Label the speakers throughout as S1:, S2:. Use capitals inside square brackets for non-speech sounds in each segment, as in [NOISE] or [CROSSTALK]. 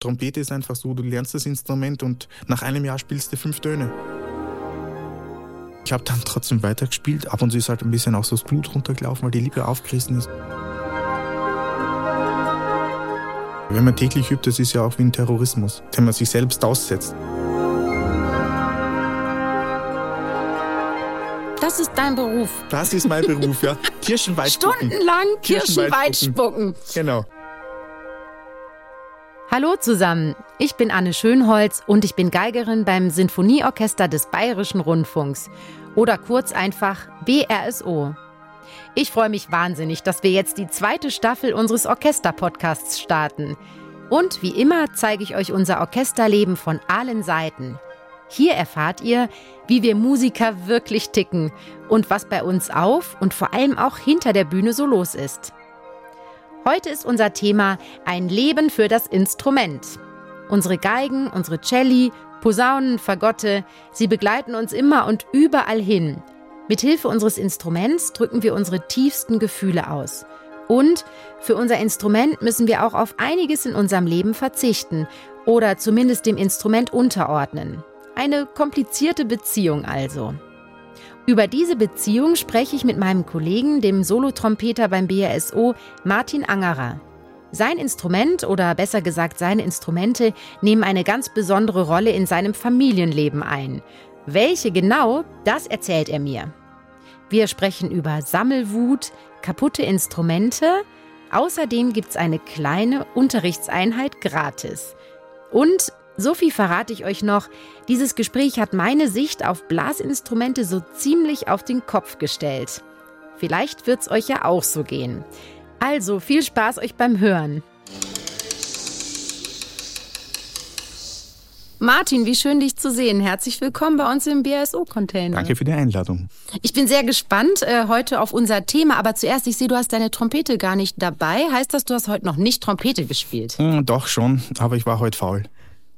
S1: Trompete ist einfach so, du lernst das Instrument und nach einem Jahr spielst du fünf Töne. Ich habe dann trotzdem weitergespielt. Ab und zu ist halt ein bisschen auch so das Blut runtergelaufen, weil die Lippe aufgerissen ist. Wenn man täglich übt, das ist ja auch wie ein Terrorismus, den man sich selbst aussetzt.
S2: Das ist dein Beruf.
S1: Das ist mein Beruf, ja. [LAUGHS]
S2: Kirschenwald Stundenlang Kirschenwald spucken.
S1: Genau.
S2: Hallo zusammen, ich bin Anne Schönholz und ich bin Geigerin beim Sinfonieorchester des Bayerischen Rundfunks oder kurz einfach BRSO. Ich freue mich wahnsinnig, dass wir jetzt die zweite Staffel unseres Orchester-Podcasts starten. Und wie immer zeige ich euch unser Orchesterleben von allen Seiten. Hier erfahrt ihr, wie wir Musiker wirklich ticken und was bei uns auf und vor allem auch hinter der Bühne so los ist. Heute ist unser Thema ein Leben für das Instrument. Unsere Geigen, unsere Celli, Posaunen, Fagotte, sie begleiten uns immer und überall hin. Mithilfe unseres Instruments drücken wir unsere tiefsten Gefühle aus. Und für unser Instrument müssen wir auch auf einiges in unserem Leben verzichten oder zumindest dem Instrument unterordnen. Eine komplizierte Beziehung also. Über diese Beziehung spreche ich mit meinem Kollegen, dem Solotrompeter beim BRSO, Martin Angerer. Sein Instrument oder besser gesagt seine Instrumente nehmen eine ganz besondere Rolle in seinem Familienleben ein. Welche genau, das erzählt er mir. Wir sprechen über Sammelwut, kaputte Instrumente. Außerdem gibt es eine kleine Unterrichtseinheit gratis. Und so viel verrate ich euch noch. Dieses Gespräch hat meine Sicht auf Blasinstrumente so ziemlich auf den Kopf gestellt. Vielleicht wird es euch ja auch so gehen. Also viel Spaß euch beim Hören. Martin, wie schön dich zu sehen. Herzlich willkommen bei uns im BSO-Container.
S1: Danke für die Einladung.
S2: Ich bin sehr gespannt äh, heute auf unser Thema, aber zuerst, ich sehe, du hast deine Trompete gar nicht dabei. Heißt das, du hast heute noch nicht Trompete gespielt?
S1: Mm, doch schon, aber ich war heute faul.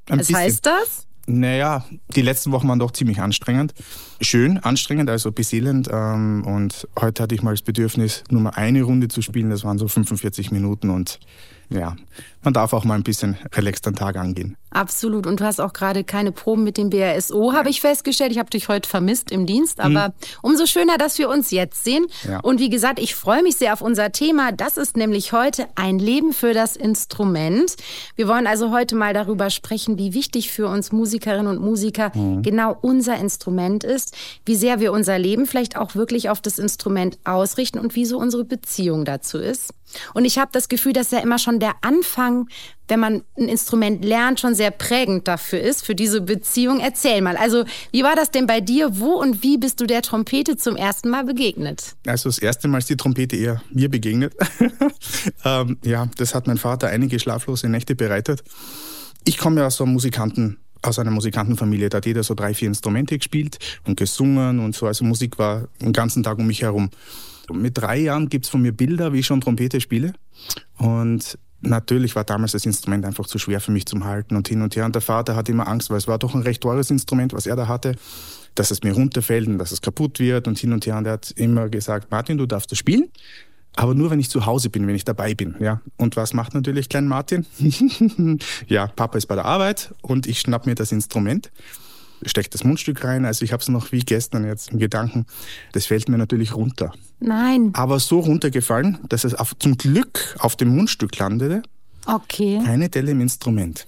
S2: Ein Was bisschen. heißt das?
S1: Naja, die letzten Wochen waren doch ziemlich anstrengend. Schön, anstrengend, also beseelend. Ähm, und heute hatte ich mal das Bedürfnis, nur mal eine Runde zu spielen. Das waren so 45 Minuten und ja, man darf auch mal ein bisschen relaxed den Tag angehen.
S2: Absolut. Und du hast auch gerade keine Proben mit dem BRSO, habe ich festgestellt. Ich habe dich heute vermisst im Dienst, aber mhm. umso schöner, dass wir uns jetzt sehen. Ja. Und wie gesagt, ich freue mich sehr auf unser Thema. Das ist nämlich heute ein Leben für das Instrument. Wir wollen also heute mal darüber sprechen, wie wichtig für uns Musikerinnen und Musiker mhm. genau unser Instrument ist, wie sehr wir unser Leben vielleicht auch wirklich auf das Instrument ausrichten und wie so unsere Beziehung dazu ist. Und ich habe das Gefühl, dass ja immer schon der Anfang, wenn man ein Instrument lernt, schon sehr prägend dafür ist, für diese Beziehung. Erzähl mal, also wie war das denn bei dir? Wo und wie bist du der Trompete zum ersten Mal begegnet?
S1: Also das erste Mal ist die Trompete eher mir begegnet. [LAUGHS] ähm, ja, das hat mein Vater einige schlaflose Nächte bereitet. Ich komme ja aus einem Musikanten aus einer Musikantenfamilie. Da hat jeder so drei, vier Instrumente gespielt und gesungen und so. Also Musik war den ganzen Tag um mich herum. Mit drei Jahren gibt es von mir Bilder, wie ich schon Trompete spiele. Und natürlich war damals das Instrument einfach zu schwer für mich zum Halten und hin und her. Und der Vater hatte immer Angst, weil es war doch ein recht teures Instrument, was er da hatte, dass es mir runterfällt und dass es kaputt wird und hin und her. Und er hat immer gesagt, Martin, du darfst das spielen. Aber nur, wenn ich zu Hause bin, wenn ich dabei bin, ja. Und was macht natürlich klein Martin? [LAUGHS] ja, Papa ist bei der Arbeit und ich schnapp mir das Instrument stecke das Mundstück rein. Also ich habe es noch wie gestern jetzt im Gedanken. Das fällt mir natürlich runter.
S2: Nein.
S1: Aber so runtergefallen, dass es auf, zum Glück auf dem Mundstück landete.
S2: Okay.
S1: Keine Delle im Instrument.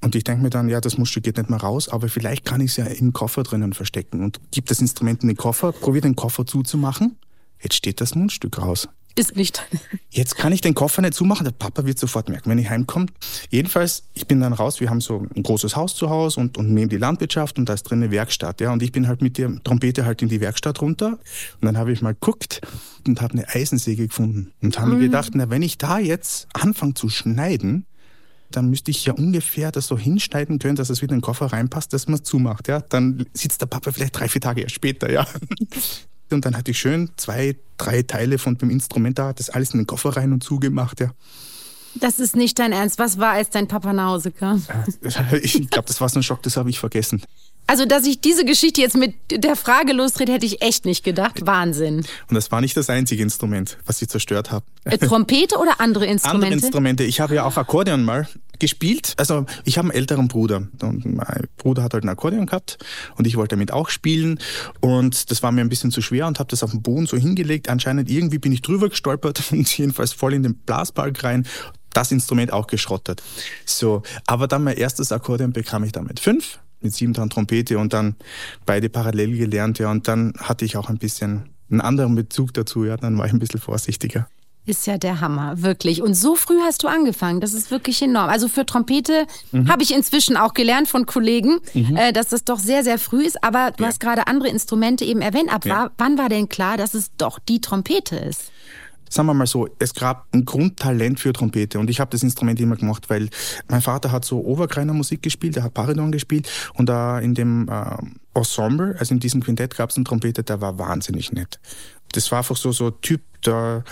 S1: Und ich denke mir dann, ja, das Mundstück geht nicht mehr raus, aber vielleicht kann ich es ja im Koffer drinnen verstecken und gib das Instrument in den Koffer, probiere den Koffer zuzumachen. Jetzt steht das Mundstück raus.
S2: Ist nicht.
S1: Jetzt kann ich den Koffer nicht zumachen. Der Papa wird sofort merken, wenn ich heimkomme. Jedenfalls, ich bin dann raus. Wir haben so ein großes Haus zu Hause und, und neben die Landwirtschaft und da ist drin eine Werkstatt. Ja, und ich bin halt mit der Trompete halt in die Werkstatt runter. Und dann habe ich mal geguckt und habe eine Eisensäge gefunden und habe mhm. mir gedacht, na, wenn ich da jetzt anfange zu schneiden, dann müsste ich ja ungefähr das so hinschneiden können, dass es wieder in den Koffer reinpasst, dass man es zumacht. Ja? Dann sitzt der Papa vielleicht drei, vier Tage erst später. Ja? Und dann hatte ich schön zwei, drei Teile von dem Instrument da, das alles in den Koffer rein und zugemacht, ja.
S2: Das ist nicht dein Ernst. Was war, als dein Papa nach Hause kam? [LAUGHS]
S1: Ich glaube, das war so ein Schock, das habe ich vergessen.
S2: Also, dass ich diese Geschichte jetzt mit der Frage lostrete, hätte ich echt nicht gedacht. Wahnsinn.
S1: Und das war nicht das einzige Instrument, was ich zerstört habe.
S2: Äh, Trompete oder andere Instrumente?
S1: Andere Instrumente. Ich habe ja auch Akkordeon mal gespielt. Also ich habe einen älteren Bruder und mein Bruder hat halt ein Akkordeon gehabt und ich wollte damit auch spielen und das war mir ein bisschen zu schwer und habe das auf den Boden so hingelegt. Anscheinend irgendwie bin ich drüber gestolpert [LAUGHS] und jedenfalls voll in den Blasbalg rein. Das Instrument auch geschrottet. So, aber dann mein erstes Akkordeon bekam ich damit fünf mit sieben dran Trompete und dann beide parallel gelernt, ja, und dann hatte ich auch ein bisschen einen anderen Bezug dazu, ja, dann war ich ein bisschen vorsichtiger.
S2: Ist ja der Hammer, wirklich. Und so früh hast du angefangen. Das ist wirklich enorm. Also für Trompete mhm. habe ich inzwischen auch gelernt von Kollegen, mhm. äh, dass das doch sehr, sehr früh ist. Aber du ja. hast gerade andere Instrumente eben erwähnt. Ab ja. wann war denn klar, dass es doch die Trompete ist?
S1: Sagen wir mal so, es gab ein Grundtalent für Trompete und ich habe das Instrument immer gemacht, weil mein Vater hat so Oberkreiner Musik gespielt, er hat Paridon gespielt und da in dem äh, Ensemble, also in diesem Quintett gab es einen Trompete, der war wahnsinnig nett. Das war einfach so so Typ, der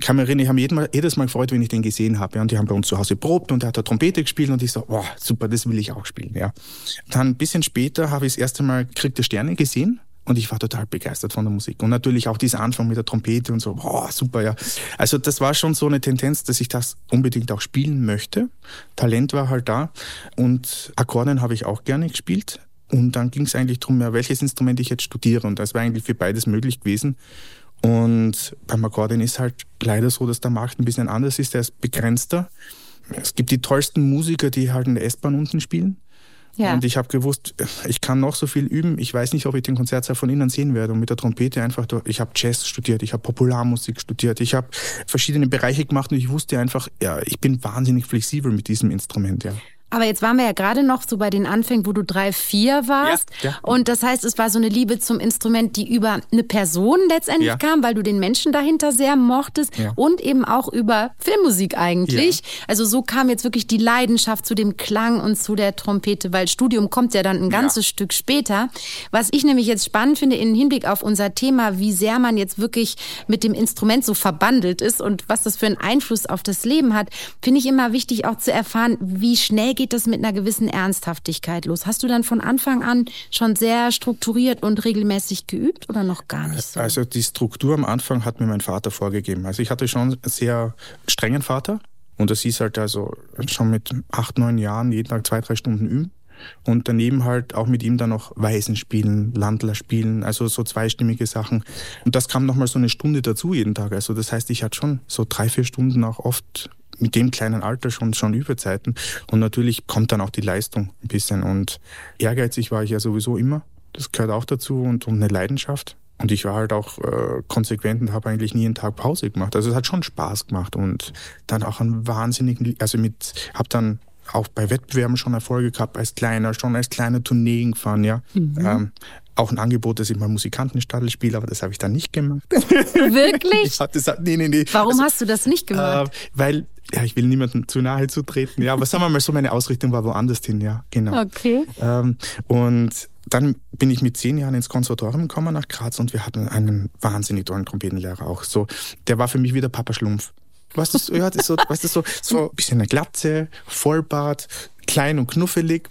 S1: kann mich erinnern, ich habe Mal, jedes Mal gefreut, wenn ich den gesehen habe. Ja, und die haben bei uns zu Hause probt und er hat da Trompete gespielt und ich so, wow, super, das will ich auch spielen. Ja. Dann ein bisschen später habe ich das erste Mal Krieg der Sterne gesehen und ich war total begeistert von der Musik. Und natürlich auch dieser Anfang mit der Trompete und so, boah, super, ja. Also das war schon so eine Tendenz, dass ich das unbedingt auch spielen möchte. Talent war halt da. Und Akkordeon habe ich auch gerne gespielt. Und dann ging es eigentlich darum, ja, welches Instrument ich jetzt studiere. Und das war eigentlich für beides möglich gewesen. Und beim Akkordeon ist halt leider so, dass der Markt ein bisschen anders ist. Der ist begrenzter. Es gibt die tollsten Musiker, die halt in der S-Bahn unten spielen. Ja. Und ich habe gewusst, ich kann noch so viel üben. Ich weiß nicht, ob ich den Konzertsaal von innen sehen werde. Und mit der Trompete einfach, ich habe Jazz studiert, ich habe Popularmusik studiert, ich habe verschiedene Bereiche gemacht und ich wusste einfach, ja, ich bin wahnsinnig flexibel mit diesem Instrument, ja.
S2: Aber jetzt waren wir ja gerade noch so bei den Anfängen, wo du drei, vier warst. Ja, ja. Und das heißt, es war so eine Liebe zum Instrument, die über eine Person letztendlich ja. kam, weil du den Menschen dahinter sehr mochtest und eben auch über Filmmusik eigentlich. Also so kam jetzt wirklich die Leidenschaft zu dem Klang und zu der Trompete, weil Studium kommt ja dann ein ganzes Stück später. Was ich nämlich jetzt spannend finde im Hinblick auf unser Thema, wie sehr man jetzt wirklich mit dem Instrument so verbandelt ist und was das für einen Einfluss auf das Leben hat, finde ich immer wichtig auch zu erfahren, wie schnell geht das mit einer gewissen Ernsthaftigkeit los? Hast du dann von Anfang an schon sehr strukturiert und regelmäßig geübt oder noch gar nicht so?
S1: Also die Struktur am Anfang hat mir mein Vater vorgegeben. Also ich hatte schon einen sehr strengen Vater und das hieß halt also schon mit acht, neun Jahren jeden Tag zwei, drei Stunden üben. Und daneben halt auch mit ihm dann noch Weisen spielen, Landler spielen, also so zweistimmige Sachen. Und das kam nochmal so eine Stunde dazu jeden Tag. Also das heißt, ich hatte schon so drei, vier Stunden auch oft mit dem kleinen Alter schon, schon Überzeiten. Und natürlich kommt dann auch die Leistung ein bisschen. Und ehrgeizig war ich ja sowieso immer. Das gehört auch dazu und, und eine Leidenschaft. Und ich war halt auch äh, konsequent und habe eigentlich nie einen Tag Pause gemacht. Also es hat schon Spaß gemacht und dann auch einen wahnsinnigen, also mit, habe dann auch bei Wettbewerben schon Erfolge gehabt als kleiner, schon als kleiner Tourneen gefahren, ja. Mhm. Ähm, auch ein Angebot, dass ich mal Musikantenstadel spiele, aber das habe ich dann nicht gemacht.
S2: Wirklich? [LAUGHS]
S1: ja, das, nee, nee, nee.
S2: Warum also, hast du das nicht gemacht? Äh,
S1: weil, ja, ich will niemandem zu nahe zu treten, ja, aber sagen wir mal so, meine Ausrichtung war woanders hin, ja, genau.
S2: Okay.
S1: Ähm, und dann bin ich mit zehn Jahren ins Konservatorium gekommen nach Graz und wir hatten einen wahnsinnig tollen Trompetenlehrer auch. So, der war für mich wie der Papa Schlumpf. Weißt du, ja, das so, weißt du, so, so ein bisschen eine Glatze, Vollbart, klein und knuffelig.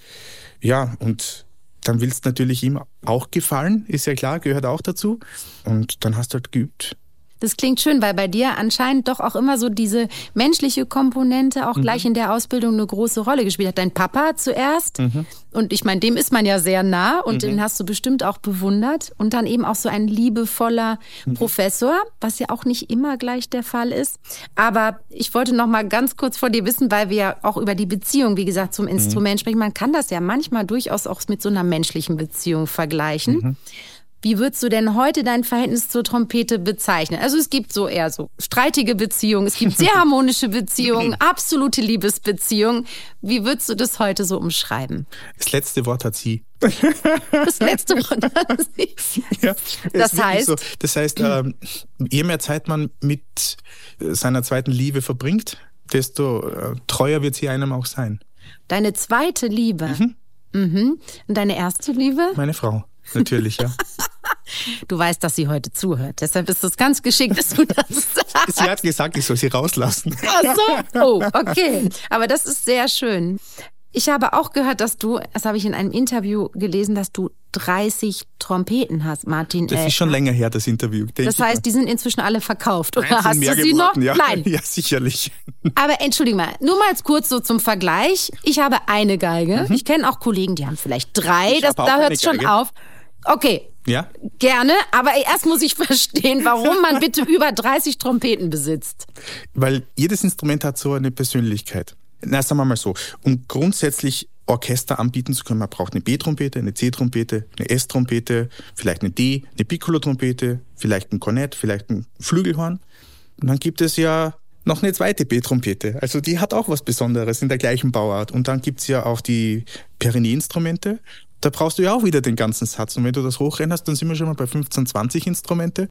S1: Ja, und dann willst du natürlich ihm auch gefallen, ist ja klar, gehört auch dazu. Und dann hast du halt geübt.
S2: Das klingt schön, weil bei dir anscheinend doch auch immer so diese menschliche Komponente auch mhm. gleich in der Ausbildung eine große Rolle gespielt hat. Dein Papa zuerst, mhm. und ich meine, dem ist man ja sehr nah und mhm. den hast du bestimmt auch bewundert. Und dann eben auch so ein liebevoller mhm. Professor, was ja auch nicht immer gleich der Fall ist. Aber ich wollte noch mal ganz kurz vor dir wissen, weil wir ja auch über die Beziehung, wie gesagt, zum mhm. Instrument sprechen. Man kann das ja manchmal durchaus auch mit so einer menschlichen Beziehung vergleichen. Wie würdest du denn heute dein Verhältnis zur Trompete bezeichnen? Also es gibt so eher so streitige Beziehungen, es gibt sehr [LAUGHS] harmonische Beziehungen, absolute Liebesbeziehungen. Wie würdest du das heute so umschreiben?
S1: Das letzte Wort hat sie.
S2: Das letzte [LAUGHS] Wort hat sie. Ja, das heißt, so.
S1: das heißt, ähm, je mehr Zeit man mit seiner zweiten Liebe verbringt, desto äh, treuer wird sie einem auch sein.
S2: Deine zweite Liebe. Mhm. Mhm. Und deine erste Liebe?
S1: Meine Frau natürlich, ja. [LAUGHS]
S2: Du weißt, dass sie heute zuhört. Deshalb ist es ganz geschickt, dass du das sagst. [LAUGHS]
S1: Sie hat gesagt, ich soll sie rauslassen.
S2: Ach so. Oh, okay. Aber das ist sehr schön. Ich habe auch gehört, dass du, das habe ich in einem Interview gelesen, dass du 30 Trompeten hast, Martin.
S1: Das ist schon länger her, das Interview.
S2: Das heißt, die sind inzwischen alle verkauft, oder
S1: Nein,
S2: hast du sie noch?
S1: Ja.
S2: Nein. [LAUGHS]
S1: Ja, sicherlich.
S2: Aber entschuldige mal, nur mal kurz so zum Vergleich. Ich habe eine Geige. Ich kenne auch Kollegen, die haben vielleicht drei.
S1: Mhm. Ich
S2: Das, da hört es schon auf. Okay,
S1: Ja?
S2: gerne. Aber erst muss ich [LAUGHS] verstehen, warum man bitte über 30 Trompeten besitzt.
S1: Weil jedes Instrument hat so eine Persönlichkeit. Na, sagen wir mal so, um grundsätzlich Orchester anbieten zu können, man braucht eine B-Trompete, eine C-Trompete, eine S-Trompete, vielleicht eine D, eine Piccolo-Trompete, vielleicht ein Kornett, vielleicht ein Flügelhorn. Und dann gibt es ja noch eine zweite B-Trompete. Also die hat auch was Besonderes in der gleichen Bauart. Und dann gibt's ja auch die Perinet-Instrumente. Da brauchst du ja auch wieder den ganzen Satz. Und wenn du das hochrechnest, dann sind wir schon mal bei 15, 20 Instrumente.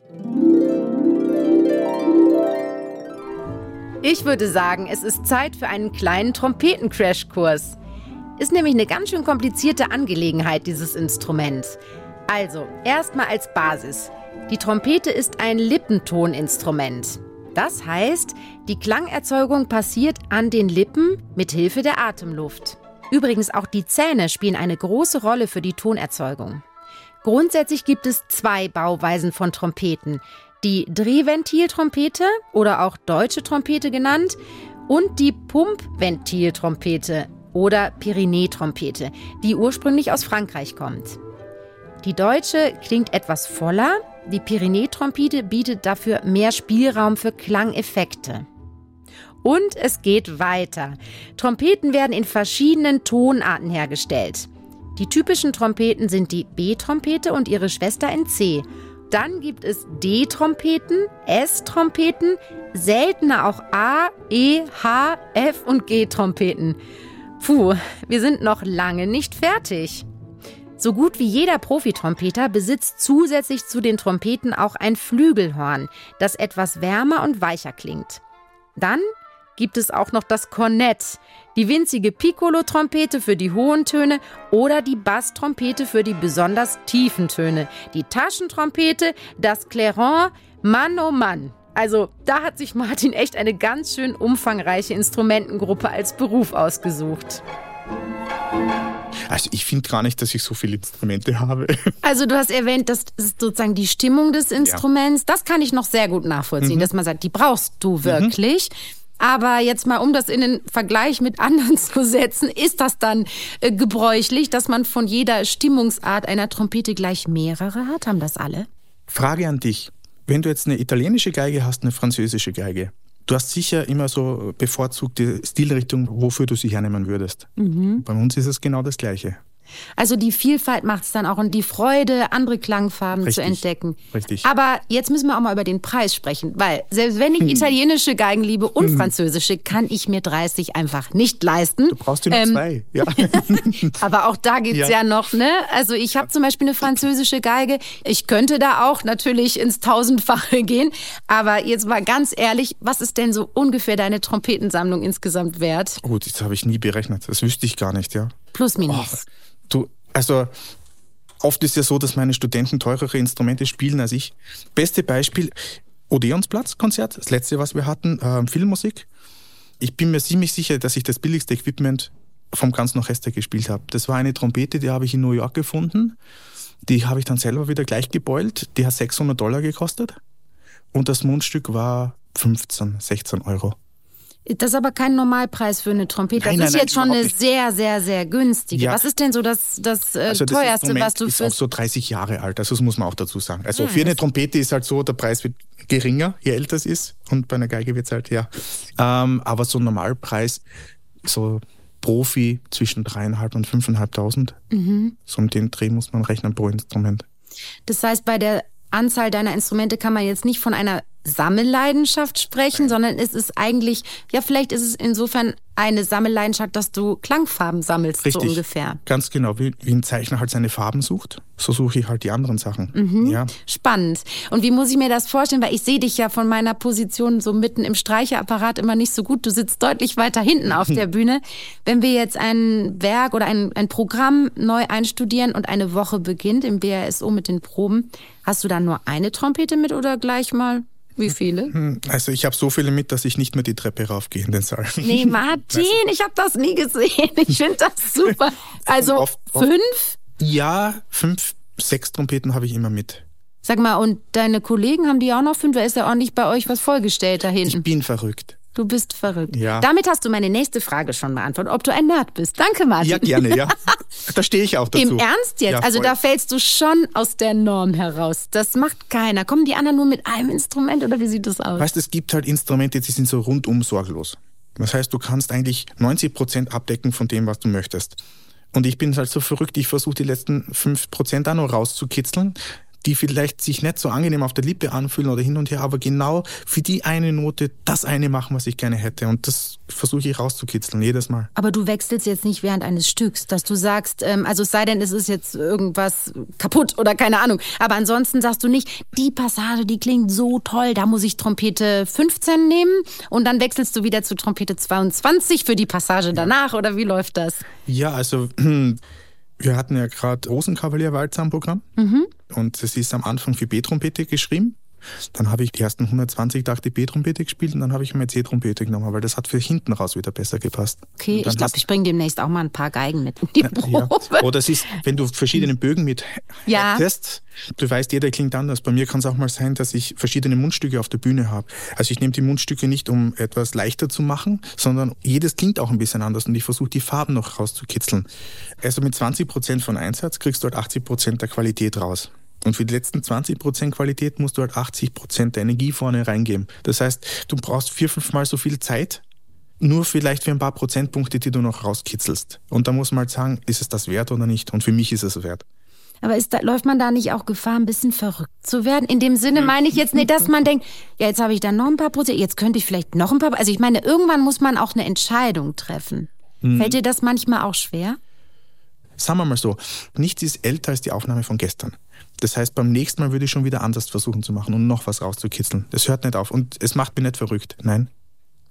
S2: Ich würde sagen, es ist Zeit für einen kleinen Trompeten-Crashkurs. Ist nämlich eine ganz schön komplizierte Angelegenheit, dieses Instrument. Also, erstmal als Basis. Die Trompete ist ein Lippentoninstrument. Das heißt, die Klangerzeugung passiert an den Lippen mit Hilfe der Atemluft. Übrigens auch die Zähne spielen eine große Rolle für die Tonerzeugung. Grundsätzlich gibt es zwei Bauweisen von Trompeten. Die Drehventiltrompete oder auch deutsche Trompete genannt und die Pumpventiltrompete oder Pyrenee-Trompete, die ursprünglich aus Frankreich kommt. Die deutsche klingt etwas voller, die Pyrenee-Trompete bietet dafür mehr Spielraum für Klangeffekte. Und es geht weiter. Trompeten werden in verschiedenen Tonarten hergestellt. Die typischen Trompeten sind die B-Trompete und ihre Schwester in C. Dann gibt es D-Trompeten, S-Trompeten, seltener auch A, E, H, F und G-Trompeten. Puh, wir sind noch lange nicht fertig. So gut wie jeder Profitrompeter besitzt zusätzlich zu den Trompeten auch ein Flügelhorn, das etwas wärmer und weicher klingt. Dann gibt es auch noch das Kornett, die winzige Piccolo-Trompete für die hohen Töne oder die Basstrompete für die besonders tiefen Töne, die Taschentrompete, das Clairon, Mann oh Mann. Also da hat sich Martin echt eine ganz schön umfangreiche Instrumentengruppe als Beruf ausgesucht.
S1: Also ich finde gar nicht, dass ich so viele Instrumente habe. [LAUGHS]
S2: Also du hast erwähnt, das ist sozusagen die Stimmung des Instruments. Das kann ich noch sehr gut nachvollziehen, dass man sagt, die brauchst du wirklich. Aber jetzt mal, um das in den Vergleich mit anderen [LAUGHS] zu setzen, ist das dann äh, gebräuchlich, dass man von jeder Stimmungsart einer Trompete gleich mehrere hat? Haben das alle?
S1: Frage an dich. Wenn du jetzt eine italienische Geige hast, eine französische Geige, du hast sicher immer so bevorzugte Stilrichtung, wofür du sie hernehmen würdest. Bei uns ist es genau das Gleiche.
S2: Also die Vielfalt macht es dann auch und die Freude, andere Klangfarben
S1: Richtig,
S2: zu entdecken.
S1: richtig.
S2: Aber jetzt müssen wir auch mal über den Preis sprechen, weil selbst wenn ich italienische Geigen liebe und französische, kann ich mir 30 einfach nicht leisten.
S1: Du brauchst ja nur
S2: Ähm,
S1: zwei. Ja. [LAUGHS]
S2: Aber auch da gibt's ja.
S1: Ja.
S2: noch, ne? Also ich habe zum Beispiel eine französische Geige. Ich könnte da auch natürlich ins Tausendfache gehen. Aber jetzt mal ganz ehrlich, was ist denn so ungefähr deine Trompetensammlung insgesamt wert?
S1: Gut, das habe ich nie berechnet. Das wüsste ich gar nicht, ja.
S2: Plus minus.
S1: Du, also oft ist ja so, dass meine Studenten teurere Instrumente spielen als ich. Beste Beispiel, Odeonsplatz-Konzert, das letzte, was wir hatten, ähm, Filmmusik. Ich bin mir ziemlich sicher, dass ich das billigste Equipment vom ganzen Orchester gespielt habe. Das war eine Trompete, die habe ich in New York gefunden. Die habe ich dann selber wieder gleich gebeult. Die hat 600 Dollar gekostet. Und das Mundstück war 15, 16 Euro.
S2: Das ist aber kein Normalpreis für eine Trompete.
S1: Nein,
S2: das
S1: nein,
S2: ist jetzt
S1: nein,
S2: schon eine
S1: nicht.
S2: sehr, sehr, sehr günstige.
S1: Ja.
S2: Was ist denn so das, das, äh,
S1: Also das
S2: teuerste,
S1: Instrument
S2: was du
S1: ist auch so 30 Jahre alt, also das muss man auch dazu sagen. Also
S2: Hm,
S1: für eine Trompete ist halt so, der Preis wird geringer, je älter es ist und bei einer Geige wird es halt, ja. Ähm, aber so ein Normalpreis, so Profi zwischen dreieinhalb und fünfeinhalbtausend,
S2: Mhm.
S1: so um den Dreh muss man rechnen pro Instrument.
S2: Das heißt, bei der Anzahl deiner Instrumente kann man jetzt nicht von einer Sammelleidenschaft sprechen, sondern es ist eigentlich, ja, vielleicht ist es insofern eine Sammelleidenschaft, dass du Klangfarben sammelst,
S1: Richtig.
S2: so ungefähr.
S1: Ganz genau, wie, wie ein Zeichner halt seine Farben sucht, so suche ich halt die anderen Sachen.
S2: Mhm.
S1: Ja.
S2: Spannend. Und wie muss ich mir das vorstellen? Weil ich sehe dich ja von meiner Position so mitten im Streicherapparat immer nicht so gut. Du sitzt deutlich weiter hinten auf der [LAUGHS] Bühne. Wenn wir jetzt ein Werk oder ein, ein Programm neu einstudieren und eine Woche beginnt im BRSO mit den Proben, hast du dann nur eine Trompete mit oder gleich mal Wie viele?
S1: Hm, also ich habe so viele mit, dass ich nicht mehr die Treppe raufgehe in den Saal.
S2: Nee, [LAUGHS] Martin, ich habe das nie gesehen. Ich finde das super. [LAUGHS] Also oft, oft, fünf?
S1: Ja, fünf, sechs Trompeten habe ich immer mit.
S2: Sag mal, und deine Kollegen haben die auch noch fünf? Da ist ja ordentlich bei euch was vollgestellt da hinten.
S1: Ich bin verrückt.
S2: Du bist verrückt.
S1: Ja.
S2: Damit hast du meine nächste Frage schon beantwortet, ob du ein Nerd bist. Danke, Martin.
S1: Ja, gerne, ja. [LAUGHS] Da stehe ich auch dazu.
S2: Im Ernst jetzt? Ja, also da fällst du schon aus der Norm heraus. Das macht keiner. Kommen die anderen nur mit einem Instrument oder wie sieht das aus?
S1: Weißt du, es gibt halt Instrumente, die sind so rundum sorglos. Das heißt, du kannst eigentlich 90 Prozent abdecken von dem, was du möchtest. Und ich bin halt so verrückt, ich versuche die letzten 5 Prozent da noch rauszukitzeln die vielleicht sich nicht so angenehm auf der Lippe anfühlen oder hin und her, aber genau für die eine Note das eine machen, was ich gerne hätte. Und das versuche ich rauszukitzeln, jedes Mal.
S2: Aber du wechselst jetzt nicht während eines Stücks, dass du sagst, ähm, also es sei denn, es ist jetzt irgendwas kaputt oder keine Ahnung. Aber ansonsten sagst du nicht, die Passage, die klingt so toll, da muss ich Trompete 15 nehmen und dann wechselst du wieder zu Trompete 22 für die Passage danach oder wie läuft das?
S1: Ja, also [CLEARS THROAT] wir hatten ja gerade Rosenkavalier-Walzer am Programm. Mhm. Und es ist am Anfang für B-Trompete geschrieben. Dann habe ich die ersten 120 Takte B-Trompete gespielt und dann habe ich mir C-Trompete genommen, weil das hat für hinten raus wieder besser gepasst.
S2: Okay, ich glaube, ich bringe demnächst auch mal ein paar Geigen mit in die Probe.
S1: Ja. Oder es ist, wenn du verschiedene Bögen mit ja. hättest, du weißt, jeder klingt anders. Bei mir kann es auch mal sein, dass ich verschiedene Mundstücke auf der Bühne habe. Also ich nehme die Mundstücke nicht, um etwas leichter zu machen, sondern jedes klingt auch ein bisschen anders und ich versuche die Farben noch rauszukitzeln. Also mit 20 Prozent von Einsatz kriegst du halt 80 Prozent der Qualität raus. Und für die letzten 20% Qualität musst du halt 80% der Energie vorne reingeben. Das heißt, du brauchst vier, fünfmal so viel Zeit, nur vielleicht für ein paar Prozentpunkte, die du noch rauskitzelst. Und da muss man halt sagen, ist es das wert oder nicht? Und für mich ist es wert.
S2: Aber ist da, läuft man da nicht auch Gefahr, ein bisschen verrückt zu werden? In dem Sinne meine ich jetzt nicht, dass man denkt, ja, jetzt habe ich da noch ein paar Prozent, jetzt könnte ich vielleicht noch ein paar. Also ich meine, irgendwann muss man auch eine Entscheidung treffen. Hm. Fällt dir das manchmal auch schwer?
S1: Sagen wir mal so, nichts ist älter als die Aufnahme von gestern. Das heißt, beim nächsten Mal würde ich schon wieder anders versuchen zu machen und noch was rauszukitzeln. Das hört nicht auf und es macht mich nicht verrückt. Nein.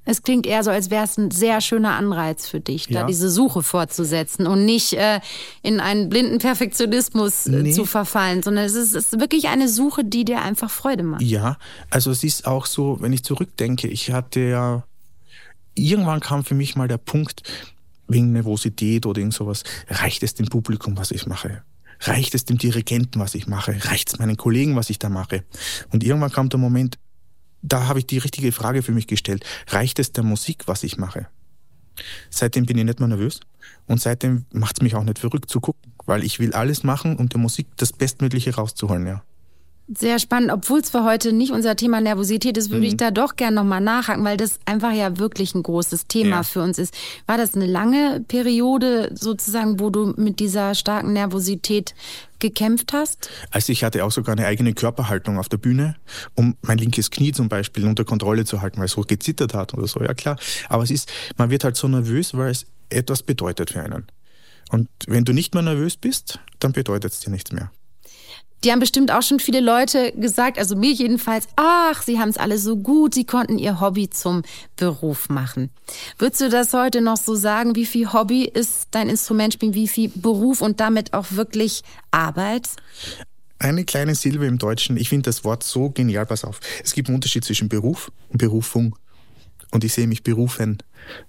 S2: Es klingt eher so, als wäre es ein sehr schöner Anreiz für dich, ja. da diese Suche fortzusetzen und nicht äh, in einen blinden Perfektionismus äh, nee. zu verfallen, sondern es ist, es ist, wirklich eine Suche, die dir einfach Freude macht.
S1: Ja, also es ist auch so, wenn ich zurückdenke, ich hatte ja, irgendwann kam für mich mal der Punkt, wegen Nervosität oder irgend sowas, reicht es dem Publikum, was ich mache? Reicht es dem Dirigenten, was ich mache? Reicht es meinen Kollegen, was ich da mache? Und irgendwann kam der Moment, da habe ich die richtige Frage für mich gestellt. Reicht es der Musik, was ich mache? Seitdem bin ich nicht mehr nervös und seitdem macht es mich auch nicht verrückt zu gucken, weil ich will alles machen, um der Musik das Bestmögliche rauszuholen, ja.
S2: Sehr spannend. Obwohl es für heute nicht unser Thema Nervosität ist, würde mhm. ich da doch gerne nochmal nachhaken, weil das einfach ja wirklich ein großes Thema ja. für uns ist. War das eine lange Periode sozusagen, wo du mit dieser starken Nervosität gekämpft hast?
S1: Also ich hatte auch sogar eine eigene Körperhaltung auf der Bühne, um mein linkes Knie zum Beispiel unter Kontrolle zu halten, weil es so gezittert hat oder so, ja klar. Aber es ist, man wird halt so nervös, weil es etwas bedeutet für einen. Und wenn du nicht mehr nervös bist, dann bedeutet es dir nichts mehr.
S2: Die haben bestimmt auch schon viele Leute gesagt, also mir jedenfalls, ach, sie haben es alle so gut, sie konnten ihr Hobby zum Beruf machen. Würdest du das heute noch so sagen? Wie viel Hobby ist dein Instrumentspielen, wie viel Beruf und damit auch wirklich Arbeit?
S1: Eine kleine Silbe im Deutschen. Ich finde das Wort so genial. Pass auf. Es gibt einen Unterschied zwischen Beruf und Berufung. Und ich sehe mich berufen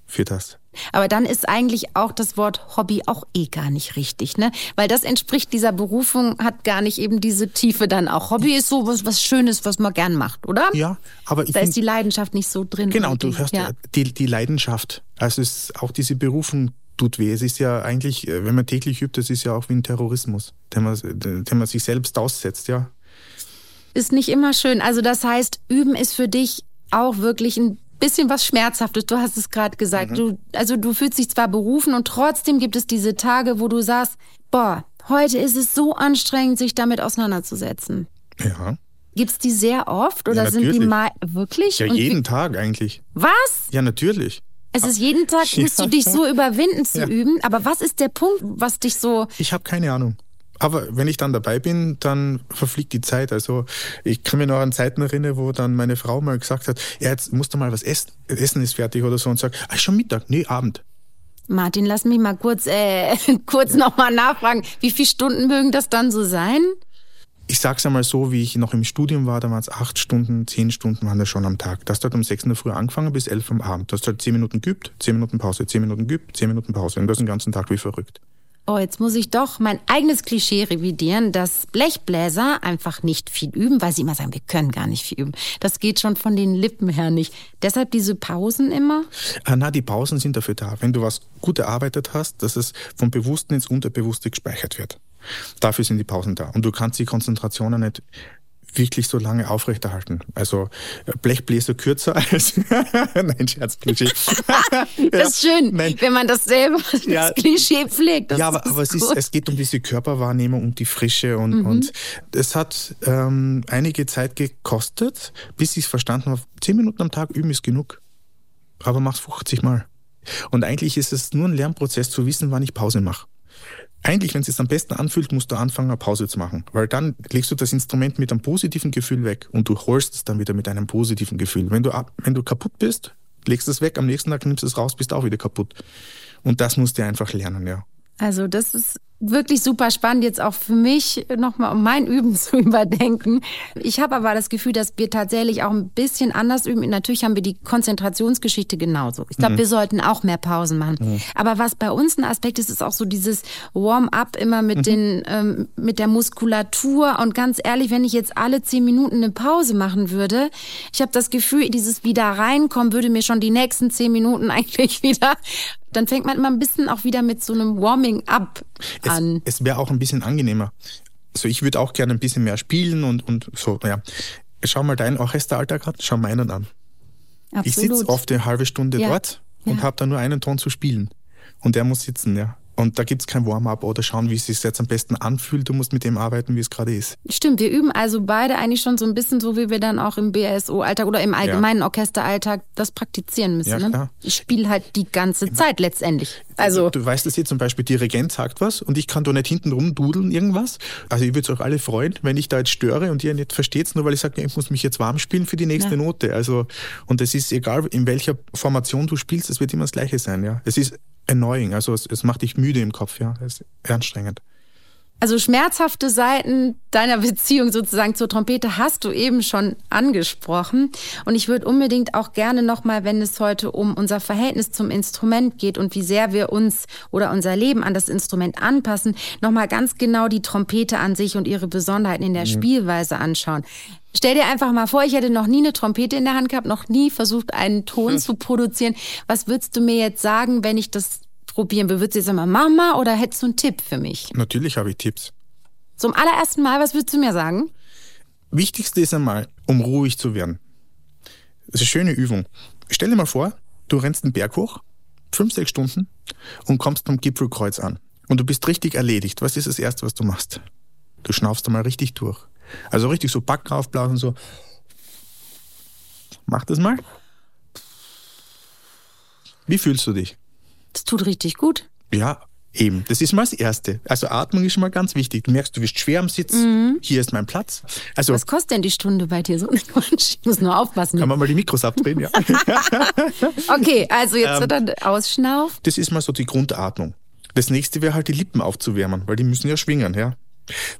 S1: für das.
S2: Aber dann ist eigentlich auch das Wort Hobby auch eh gar nicht richtig, ne? Weil das entspricht dieser Berufung, hat gar nicht eben diese Tiefe dann auch. Hobby ist so was, was Schönes, was man gern macht, oder?
S1: Ja, aber ich
S2: Da ist die Leidenschaft nicht so drin.
S1: Genau, du hörst ja. die, die Leidenschaft. Also es ist auch diese Berufung tut weh. Es ist ja eigentlich, äh, wenn man täglich übt, das ist ja auch wie ein Terrorismus, den man, den man sich selbst aussetzt, ja.
S2: Ist nicht immer schön. Also das heißt, üben ist für dich auch wirklich ein bisschen was Schmerzhaftes. Du hast es gerade gesagt. Mhm. Du, also du fühlst dich zwar berufen und trotzdem gibt es diese Tage, wo du sagst, boah, heute ist es so anstrengend, sich damit auseinanderzusetzen.
S1: Ja.
S2: Gibt es die sehr oft oder ja, sind die mal wirklich?
S1: Ja, und jeden Tag eigentlich.
S2: Was?
S1: Ja, natürlich.
S2: Es ist jeden Tag, [LAUGHS] musst du dich so überwinden zu ja. üben. Aber was ist der Punkt, was dich so.
S1: Ich habe keine Ahnung. Aber wenn ich dann dabei bin, dann verfliegt die Zeit. Also ich kann mich noch an Zeiten erinnern, wo dann meine Frau mal gesagt hat, ja, jetzt musst du mal was essen. Essen ist fertig oder so und sagt, ah, schon Mittag, nee, Abend.
S2: Martin, lass mich mal kurz, äh, [LAUGHS] kurz nochmal nachfragen. Wie viele Stunden mögen das dann so sein?
S1: ich sag's einmal so, wie ich noch im Studium war, da waren es acht Stunden, zehn Stunden waren das schon am Tag. Das hat um sechs in der Früh angefangen bis elf am Abend. Das hat halt zehn Minuten geübt, zehn Minuten Pause, zehn Minuten geübt, zehn Minuten Pause. Und das den ganzen Tag wie verrückt.
S2: Oh, jetzt muss ich doch mein eigenes Klischee revidieren, dass Blechbläser einfach nicht viel üben, weil sie immer sagen, wir können gar nicht viel üben. Das geht schon von den Lippen her nicht. Deshalb diese Pausen immer?
S1: Ah, na, die Pausen sind dafür da. Wenn du was gut erarbeitet hast, dass es vom Bewussten ins Unterbewusste gespeichert wird. Dafür sind die Pausen da. Und du kannst die Konzentration nicht wirklich so lange aufrechterhalten. Also äh, Blechbläser kürzer [LAUGHS] als Nein, Scherz, Klischee. [LAUGHS]
S2: das ist schön, Nein. wenn man das selber das ja, Klischee pflegt.
S1: ja, aber, aber es, ist, es geht um diese Körperwahrnehmung, um die Frische und, mhm. und es hat ähm, einige Zeit gekostet, bis ich es verstanden habe, zehn Minuten am Tag üben ist genug. Aber mach's 50 Mal. Und eigentlich ist es nur ein Lernprozess zu wissen, wann ich Pause mache eigentlich, wenn es sich am besten anfühlt, musst du anfangen, eine Pause zu machen. Weil dann legst du das Instrument mit einem positiven Gefühl weg und du holst es dann wieder mit einem positiven Gefühl. Wenn du, wenn du kaputt bist, legst es weg, am nächsten Tag nimmst du es raus, bist auch wieder kaputt. Und das musst du einfach lernen, ja.
S2: Also das ist wirklich super spannend, jetzt auch für mich nochmal um mein Üben [LAUGHS] zu überdenken. Ich habe aber das Gefühl, dass wir tatsächlich auch ein bisschen anders üben. Natürlich haben wir die Konzentrationsgeschichte genauso. Ich glaube, mhm. wir sollten auch mehr Pausen machen. Mhm. Aber was bei uns ein Aspekt ist, ist auch so dieses Warm-up immer mit, mhm. den, ähm, mit der Muskulatur. Und ganz ehrlich, wenn ich jetzt alle zehn Minuten eine Pause machen würde, ich habe das Gefühl, dieses wieder reinkommen würde mir schon die nächsten zehn Minuten [LAUGHS] eigentlich wieder dann fängt man immer ein bisschen auch wieder mit so einem Warming-up an.
S1: Es, es wäre auch ein bisschen angenehmer. Also ich würde auch gerne ein bisschen mehr spielen und, und so, ja. Schau mal deinen Orchesteralltag an, schau meinen an. Absolut. Ich sitze oft eine halbe Stunde ja. dort und ja. habe da nur einen Ton zu spielen. Und der muss sitzen, ja. Und da gibt es kein Warm-up oder schauen, wie es sich jetzt am besten anfühlt. Du musst mit dem arbeiten, wie es gerade ist.
S2: Stimmt, wir üben also beide eigentlich schon so ein bisschen so, wie wir dann auch im BSO-Alltag oder im allgemeinen ja. Orchesteralltag das praktizieren müssen. Ja, ne? Ich spiele halt die ganze Zeit letztendlich. Also
S1: du, du weißt, dass hier zum Beispiel Dirigent sagt was und ich kann da nicht hinten rumdudeln irgendwas. Also ich würde es euch alle freuen, wenn ich da jetzt störe und ihr nicht versteht, nur weil ich sage, ich muss mich jetzt warm spielen für die nächste ja. Note. Also und es ist egal, in welcher Formation du spielst, es wird immer das Gleiche sein. Ja, es ist annoying. Also es, es macht dich müde im Kopf, ja. Es ist anstrengend.
S2: Also schmerzhafte Seiten deiner Beziehung sozusagen zur Trompete hast du eben schon angesprochen. Und ich würde unbedingt auch gerne nochmal, wenn es heute um unser Verhältnis zum Instrument geht und wie sehr wir uns oder unser Leben an das Instrument anpassen, nochmal ganz genau die Trompete an sich und ihre Besonderheiten in der mhm. Spielweise anschauen. Stell dir einfach mal vor, ich hätte noch nie eine Trompete in der Hand gehabt, noch nie versucht, einen Ton hm. zu produzieren. Was würdest du mir jetzt sagen, wenn ich das probieren würde? Würdest du jetzt sagen, Mama, oder hättest du einen Tipp für mich?
S1: Natürlich habe ich Tipps.
S2: Zum allerersten Mal, was würdest du mir sagen?
S1: Wichtigste ist einmal, um ruhig zu werden. Das ist eine schöne Übung. Stell dir mal vor, du rennst einen Berg hoch, fünf, sechs Stunden und kommst am Gipfelkreuz an. Und du bist richtig erledigt. Was ist das Erste, was du machst? Du schnaufst einmal richtig durch. Also richtig so Backen aufblasen, so. Mach das mal. Wie fühlst du dich?
S2: Das tut richtig gut.
S1: Ja, eben. Das ist mal das Erste. Also Atmung ist schon mal ganz wichtig. Du merkst, du wirst schwer am Sitz. Mhm. Hier ist mein Platz. Also,
S2: Was kostet denn die Stunde bei dir so? Ich muss nur aufpassen.
S1: Kann man mal die Mikros abdrehen, ja. [LAUGHS]
S2: okay, also jetzt ähm, dann ausschnaufen.
S1: Das ist mal so die Grundatmung. Das nächste wäre halt die Lippen aufzuwärmen, weil die müssen ja schwingen, ja.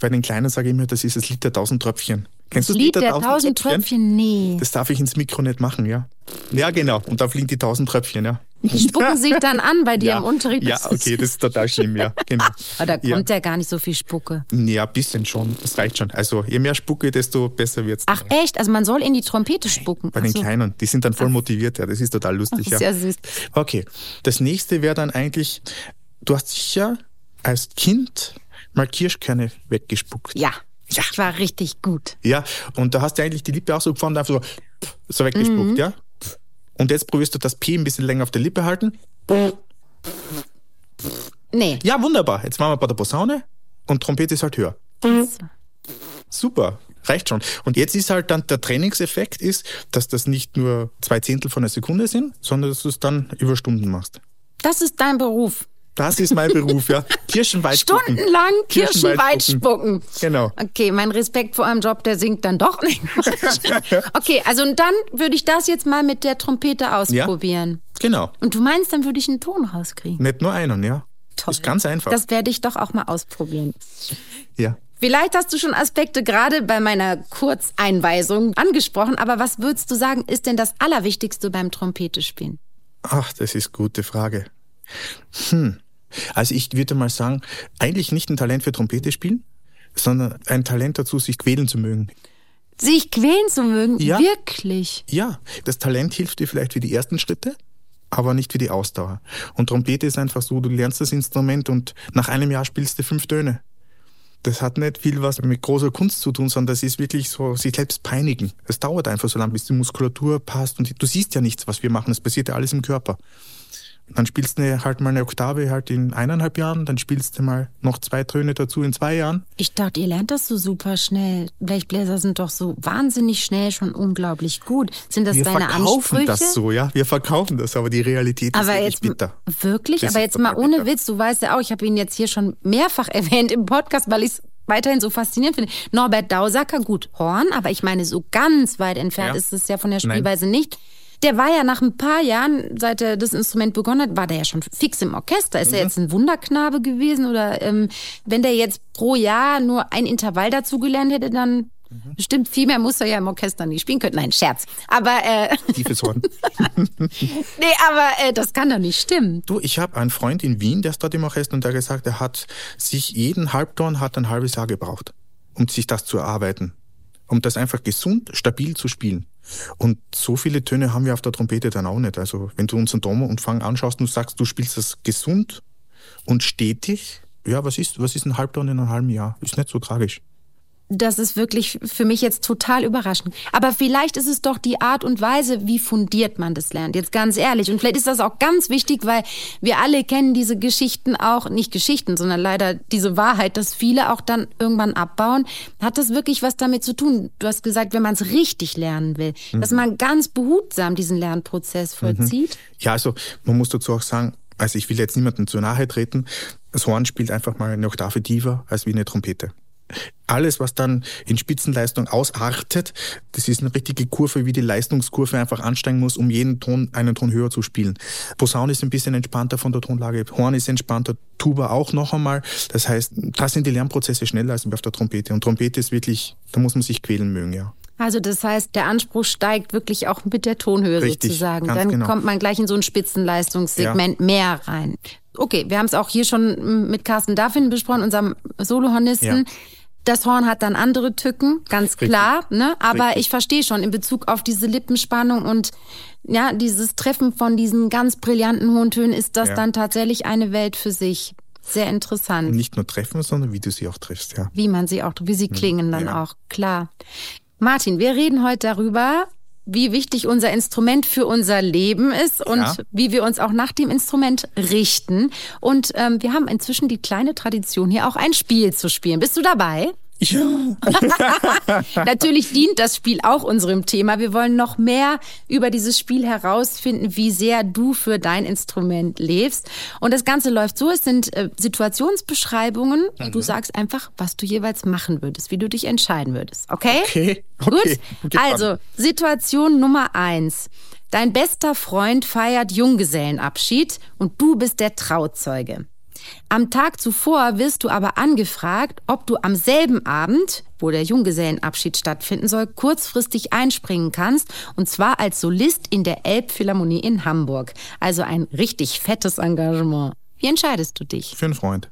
S1: Bei den Kleinen sage ich immer, das ist das Lied der tausend Tröpfchen.
S2: Kennst du das Lied der tausend Tröpfchen? Tröpfchen? Nee.
S1: Das darf ich ins Mikro nicht machen, ja. Ja, genau. Und da fliegen die tausend Tröpfchen, ja.
S2: Die spucken sich [LAUGHS] dann an bei dir
S1: ja.
S2: im Unterricht.
S1: Ja, okay, das ist total schlimm, ja. Genau. [LAUGHS]
S2: Aber da kommt ja. ja gar nicht so viel Spucke.
S1: Ja, ein bisschen schon. Das reicht schon. Also je mehr Spucke, desto besser wird's.
S2: Ach echt? Also man soll in die Trompete spucken?
S1: Bei den so. Kleinen. Die sind dann voll motiviert, ja. Das ist total lustig, ja. Sehr süß. Okay. Das nächste wäre dann eigentlich, du hast sicher als Kind mal Kirschkerne weggespuckt.
S2: Ja. Ja. Ich war richtig gut.
S1: Ja, und da hast du eigentlich die Lippe auch so geformt, einfach so, so weggespuckt, mhm. ja? Und jetzt probierst du das P ein bisschen länger auf der Lippe halten.
S2: Nee.
S1: Ja, wunderbar. Jetzt machen wir bei der Posaune und Trompete ist halt höher. Mhm. Super. Reicht schon. Und jetzt ist halt dann der Trainingseffekt ist, dass das nicht nur zwei Zehntel von einer Sekunde sind, sondern dass du es dann über Stunden machst.
S2: Das ist dein Beruf.
S1: Das ist mein Beruf, ja. [LAUGHS] Kirschenweit
S2: spucken. Stundenlang Kirschenweit spucken.
S1: Genau.
S2: Okay, mein Respekt vor einem Job, der sinkt dann doch nicht. [LAUGHS] okay, also und dann würde ich das jetzt mal mit der Trompete ausprobieren.
S1: Ja, genau.
S2: Und du meinst, dann würde ich einen Ton rauskriegen?
S1: Nicht nur einen, ja. Toll. Ist ganz einfach.
S2: Das werde ich doch auch mal ausprobieren.
S1: Ja.
S2: Vielleicht hast du schon Aspekte gerade bei meiner Kurzeinweisung angesprochen, aber was würdest du sagen, ist denn das Allerwichtigste beim Trompete spielen?
S1: Ach, das ist eine gute Frage. Hm. Also ich würde mal sagen, eigentlich nicht ein Talent für Trompete spielen, sondern ein Talent dazu, sich quälen zu mögen.
S2: Sich quälen zu mögen? Ja. Wirklich?
S1: Ja, das Talent hilft dir vielleicht für die ersten Schritte, aber nicht für die Ausdauer. Und Trompete ist einfach so, du lernst das Instrument und nach einem Jahr spielst du fünf Töne. Das hat nicht viel was mit großer Kunst zu tun, sondern das ist wirklich so, sich selbst peinigen. Es dauert einfach so lange, bis die Muskulatur passt und du siehst ja nichts, was wir machen. Es passiert ja alles im Körper. Dann spielst du halt mal eine Oktave halt in eineinhalb Jahren, dann spielst du mal noch zwei Töne dazu in zwei Jahren.
S2: Ich dachte, ihr lernt das so super schnell. Blechbläser sind doch so wahnsinnig schnell schon unglaublich gut. Sind das
S1: wir
S2: deine Ansprüche?
S1: Wir verkaufen das so, ja. Wir verkaufen das, aber die Realität
S2: aber
S1: ist
S2: jetzt,
S1: bitter.
S2: Wirklich? Das aber jetzt mal ohne bitter. Witz, du weißt ja auch, ich habe ihn jetzt hier schon mehrfach [LAUGHS] erwähnt im Podcast, weil ich es weiterhin so faszinierend finde. Norbert Dausacker, gut, Horn, aber ich meine, so ganz weit entfernt ja. ist es ja von der Spielweise Nein. nicht. Der war ja nach ein paar Jahren, seit er das Instrument begonnen hat, war der ja schon fix im Orchester. Ist mhm. er jetzt ein Wunderknabe gewesen? Oder ähm, wenn der jetzt pro Jahr nur ein Intervall dazu gelernt hätte, dann Mhm. Bestimmt viel mehr muss er ja im Orchester nicht spielen können. Nein, Scherz. Aber äh,
S1: tiefes Horn. [LAUGHS]
S2: nee, aber äh, das kann doch nicht stimmen.
S1: Du, ich habe einen Freund in Wien, der ist dort im Orchester und der gesagt, er hat sich jeden Halbton hat ein halbes Jahr gebraucht, um sich das zu erarbeiten, um das einfach gesund, stabil zu spielen. Und so viele Töne haben wir auf der Trompete dann auch nicht. Also wenn du unseren Dom-Umfang anschaust und sagst, du spielst das gesund und stetig, ja, was ist, was ist ein Halbton in einem halben Jahr? Ist nicht so tragisch
S2: das ist wirklich für mich jetzt total überraschend. Aber vielleicht ist es doch die Art und Weise, wie fundiert man das lernt. Jetzt ganz ehrlich. Und vielleicht ist das auch ganz wichtig, weil wir alle kennen diese Geschichten auch, nicht Geschichten, sondern leider diese Wahrheit, dass viele auch dann irgendwann abbauen. Hat das wirklich was damit zu tun? Du hast gesagt, wenn man es richtig lernen will, mhm. dass man ganz behutsam diesen Lernprozess mhm. vollzieht. Mhm.
S1: Ja, also man muss dazu auch sagen, also ich will jetzt niemandem zu nahe treten. Das Horn spielt einfach mal eine Oktave tiefer als wie eine Trompete alles, was dann in Spitzenleistung ausartet, das ist eine richtige Kurve, wie die Leistungskurve einfach ansteigen muss, um jeden Ton einen Ton höher zu spielen. Posaune ist ein bisschen entspannter von der Tonlage, Horn ist entspannter, Tuba auch noch einmal. Das heißt, da sind die Lernprozesse schneller als auf der Trompete. Und Trompete ist wirklich, da muss man sich quälen mögen, ja.
S2: Also das heißt, der Anspruch steigt wirklich auch mit der Tonhöhe
S1: Richtig,
S2: sozusagen. Dann
S1: genau.
S2: kommt man gleich in so ein Spitzenleistungssegment ja. mehr rein. Okay, wir haben es auch hier schon mit Carsten Daffin besprochen, unserem Solohornisten. Ja. Das Horn hat dann andere Tücken, ganz klar. Ne? Aber Richtig. ich verstehe schon in Bezug auf diese Lippenspannung und ja, dieses Treffen von diesen ganz brillanten hohen Tönen ist das ja. dann tatsächlich eine Welt für sich. Sehr interessant.
S1: Und nicht nur treffen, sondern wie du sie auch triffst, ja.
S2: Wie man sie auch, wie sie klingen dann ja. auch, klar. Martin, wir reden heute darüber, wie wichtig unser Instrument für unser Leben ist und ja. wie wir uns auch nach dem Instrument richten. Und ähm, wir haben inzwischen die kleine Tradition, hier auch ein Spiel zu spielen. Bist du dabei?
S1: Ja. [LAUGHS]
S2: Natürlich dient das Spiel auch unserem Thema. Wir wollen noch mehr über dieses Spiel herausfinden, wie sehr du für dein Instrument lebst. Und das Ganze läuft so, es sind äh, Situationsbeschreibungen mhm. und du sagst einfach, was du jeweils machen würdest, wie du dich entscheiden würdest. Okay?
S1: Okay.
S2: okay. Gut? Also, Situation Nummer eins. Dein bester Freund feiert Junggesellenabschied und du bist der Trauzeuge. Am Tag zuvor wirst du aber angefragt, ob du am selben Abend, wo der Junggesellenabschied stattfinden soll, kurzfristig einspringen kannst, und zwar als Solist in der Elbphilharmonie in Hamburg. Also ein richtig fettes Engagement. Wie entscheidest du dich?
S1: Für einen Freund.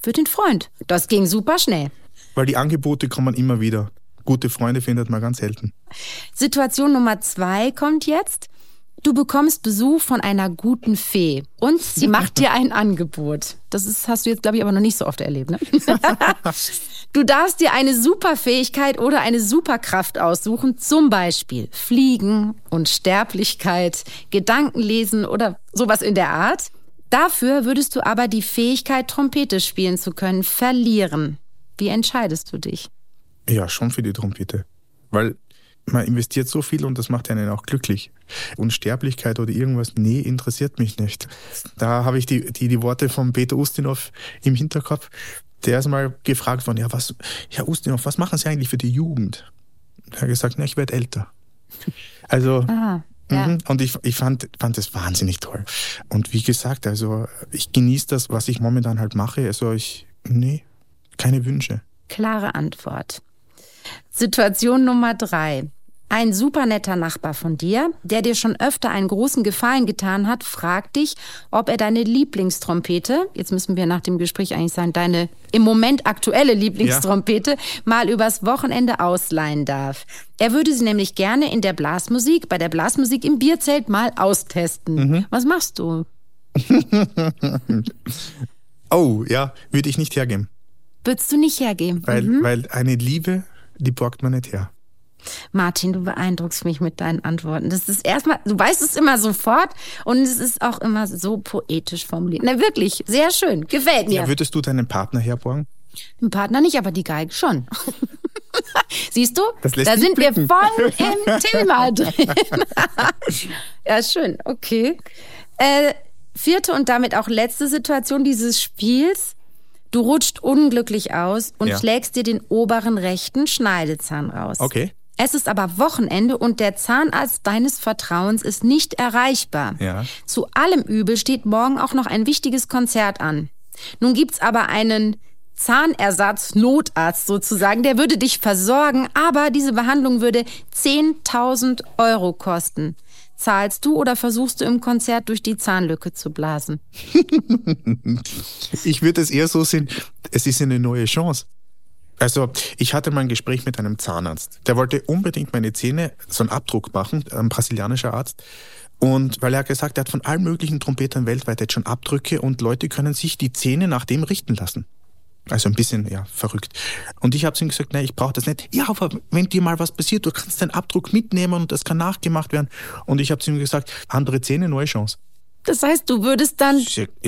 S2: Für den Freund. Das ging super schnell.
S1: Weil die Angebote kommen immer wieder. Gute Freunde findet man ganz selten.
S2: Situation Nummer zwei kommt jetzt. Du bekommst Besuch von einer guten Fee und sie macht dir ein Angebot. Das ist, hast du jetzt, glaube ich, aber noch nicht so oft erlebt. Ne? [LAUGHS] du darfst dir eine Superfähigkeit oder eine Superkraft aussuchen, zum Beispiel Fliegen, Unsterblichkeit, Gedankenlesen oder sowas in der Art. Dafür würdest du aber die Fähigkeit, Trompete spielen zu können, verlieren. Wie entscheidest du dich?
S1: Ja, schon für die Trompete. Weil man investiert so viel und das macht einen auch glücklich. Unsterblichkeit oder irgendwas, nee, interessiert mich nicht. Da habe ich die, die, die Worte von Peter Ustinov im Hinterkopf. Der ist mal gefragt worden, ja, was, Herr Ustinov, was machen Sie eigentlich für die Jugend? Er hat gesagt, na, ich werde älter. Also, Aha, ja. Mhm. und ich, ich fand, fand das wahnsinnig toll. Und wie gesagt, also, ich genieße das, was ich momentan halt mache. Also, ich, nee, keine Wünsche.
S2: Klare Antwort. Situation Nummer drei. Ein super netter Nachbar von dir, der dir schon öfter einen großen Gefallen getan hat, fragt dich, ob er deine Lieblingstrompete, jetzt müssen wir nach dem Gespräch eigentlich sagen, deine im Moment aktuelle Lieblingstrompete, ja. mal übers Wochenende ausleihen darf. Er würde sie nämlich gerne in der Blasmusik, bei der Blasmusik im Bierzelt mal austesten. Mhm. Was machst du? [LAUGHS]
S1: oh, ja, würde ich nicht hergeben.
S2: Würdest du nicht hergeben?
S1: Weil, mhm. weil eine Liebe, die borgt man nicht her.
S2: Martin, du beeindruckst mich mit deinen Antworten. Das ist erstmal, du weißt es immer sofort und es ist auch immer so poetisch formuliert. Na wirklich, sehr schön, gefällt mir.
S1: Ja, würdest du deinen Partner herborgen?
S2: Den Partner nicht, aber die Geige schon. [LAUGHS] Siehst du? da sind blicken. wir voll im [LAUGHS] Thema drin. [LAUGHS] ja, schön, okay. Äh, vierte und damit auch letzte Situation dieses Spiels. Du rutscht unglücklich aus und ja. schlägst dir den oberen rechten Schneidezahn raus.
S1: Okay.
S2: Es ist aber Wochenende und der Zahnarzt deines Vertrauens ist nicht erreichbar.
S1: Ja.
S2: Zu allem Übel steht morgen auch noch ein wichtiges Konzert an. Nun gibt's aber einen Zahnersatz-Notarzt sozusagen, der würde dich versorgen, aber diese Behandlung würde 10.000 Euro kosten. Zahlst du oder versuchst du im Konzert durch die Zahnlücke zu blasen? [LAUGHS]
S1: ich würde es eher so sehen, es ist eine neue Chance. Also ich hatte mal ein Gespräch mit einem Zahnarzt. Der wollte unbedingt meine Zähne, so einen Abdruck machen, ein brasilianischer Arzt. Und weil er hat gesagt, er hat von allen möglichen Trompetern weltweit jetzt schon Abdrücke und Leute können sich die Zähne nach dem richten lassen. Also ein bisschen, ja, verrückt. Und ich habe zu ihm gesagt, nein, ich brauche das nicht. Ja, aber wenn dir mal was passiert, du kannst deinen Abdruck mitnehmen und das kann nachgemacht werden. Und ich habe zu ihm gesagt, andere Zähne, neue Chance.
S2: Das heißt, du würdest dann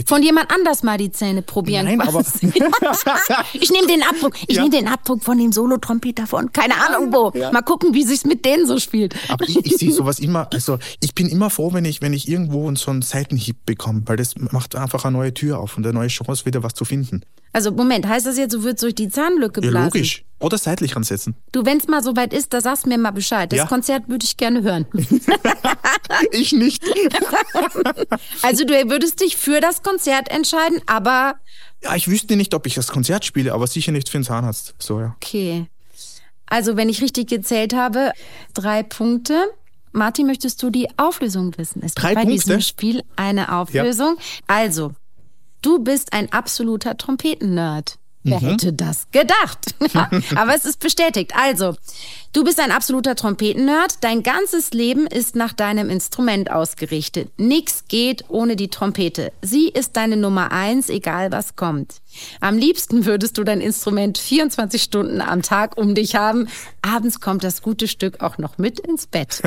S2: von jemand anders mal die Zähne probieren.
S1: Nein, aber [LAUGHS]
S2: ich nehme den Abdruck. Ich ja. nehme den Abdruck von dem Solotrompeter von keine Ahnung wo. Ja. Mal gucken, wie sich's mit denen so spielt.
S1: Aber ich, ich sehe sowas immer. Also ich bin immer froh, wenn ich wenn ich irgendwo so einen Seitenhieb bekomme, weil das macht einfach eine neue Tür auf und eine neue Chance wieder was zu finden.
S2: Also Moment, heißt das jetzt, du würdest durch die Zahnlücke blasen?
S1: Ja, logisch. Oder seitlich ansetzen.
S2: Du, wenn es mal soweit ist, da sagst du mir mal Bescheid. Das ja. Konzert würde ich gerne hören. [LAUGHS]
S1: ich nicht. [LAUGHS]
S2: also du würdest dich für das Konzert entscheiden, aber...
S1: Ja, ich wüsste nicht, ob ich das Konzert spiele, aber sicher nicht für den Zahnarzt. So, ja.
S2: Okay. Also wenn ich richtig gezählt habe, drei Punkte. Martin, möchtest du die Auflösung wissen?
S1: Es drei
S2: gibt bei
S1: Punkte?
S2: diesem Spiel eine Auflösung. Ja. Also, du bist ein absoluter Trompetennerd. Wer mhm. hätte das gedacht? [LAUGHS] aber es ist bestätigt. Also, du bist ein absoluter Trompetennerd. Dein ganzes Leben ist nach deinem Instrument ausgerichtet. Nix geht ohne die Trompete. Sie ist deine Nummer eins, egal was kommt. Am liebsten würdest du dein Instrument 24 Stunden am Tag um dich haben. Abends kommt das gute Stück auch noch mit ins Bett.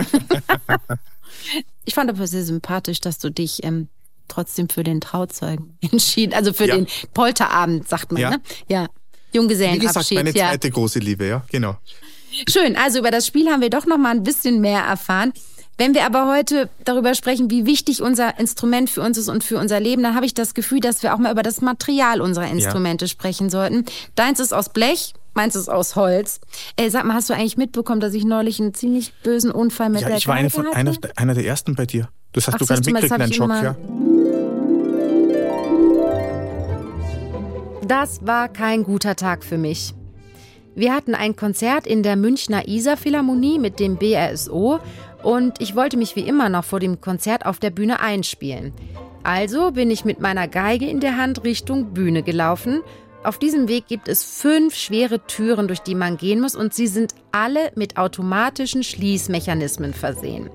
S2: [LAUGHS] ich fand aber sehr sympathisch, dass du dich ähm, trotzdem für den Trauzeugen [LAUGHS] entschieden, also für ja. den Polterabend, sagt man, ja. ne? Ja. Junggesellenabschied. Wie gesagt,
S1: meine zweite ja. große Liebe, ja, genau.
S2: Schön, also über das Spiel haben wir doch noch mal ein bisschen mehr erfahren. Wenn wir aber heute darüber sprechen, wie wichtig unser Instrument für uns ist und für unser Leben, dann habe ich das Gefühl, dass wir auch mal über das Material unserer Instrumente ja. sprechen sollten. Deins ist aus Blech, meins ist aus Holz. Ey, sag mal, hast du eigentlich mitbekommen, dass ich neulich einen ziemlich bösen Unfall mit
S1: ja,
S2: der
S1: ich war eine von, einer, einer der ersten bei dir. Das hast Ach, du gar nicht mitgekriegt, deinen Schock, ja?
S2: Das war kein guter Tag für mich. Wir hatten ein Konzert in der Münchner Isar Philharmonie mit dem BRSO und ich wollte mich wie immer noch vor dem Konzert auf der Bühne einspielen. Also bin ich mit meiner Geige in der Hand Richtung Bühne gelaufen. Auf diesem Weg gibt es fünf schwere Türen, durch die man gehen muss und sie sind alle mit automatischen Schließmechanismen versehen.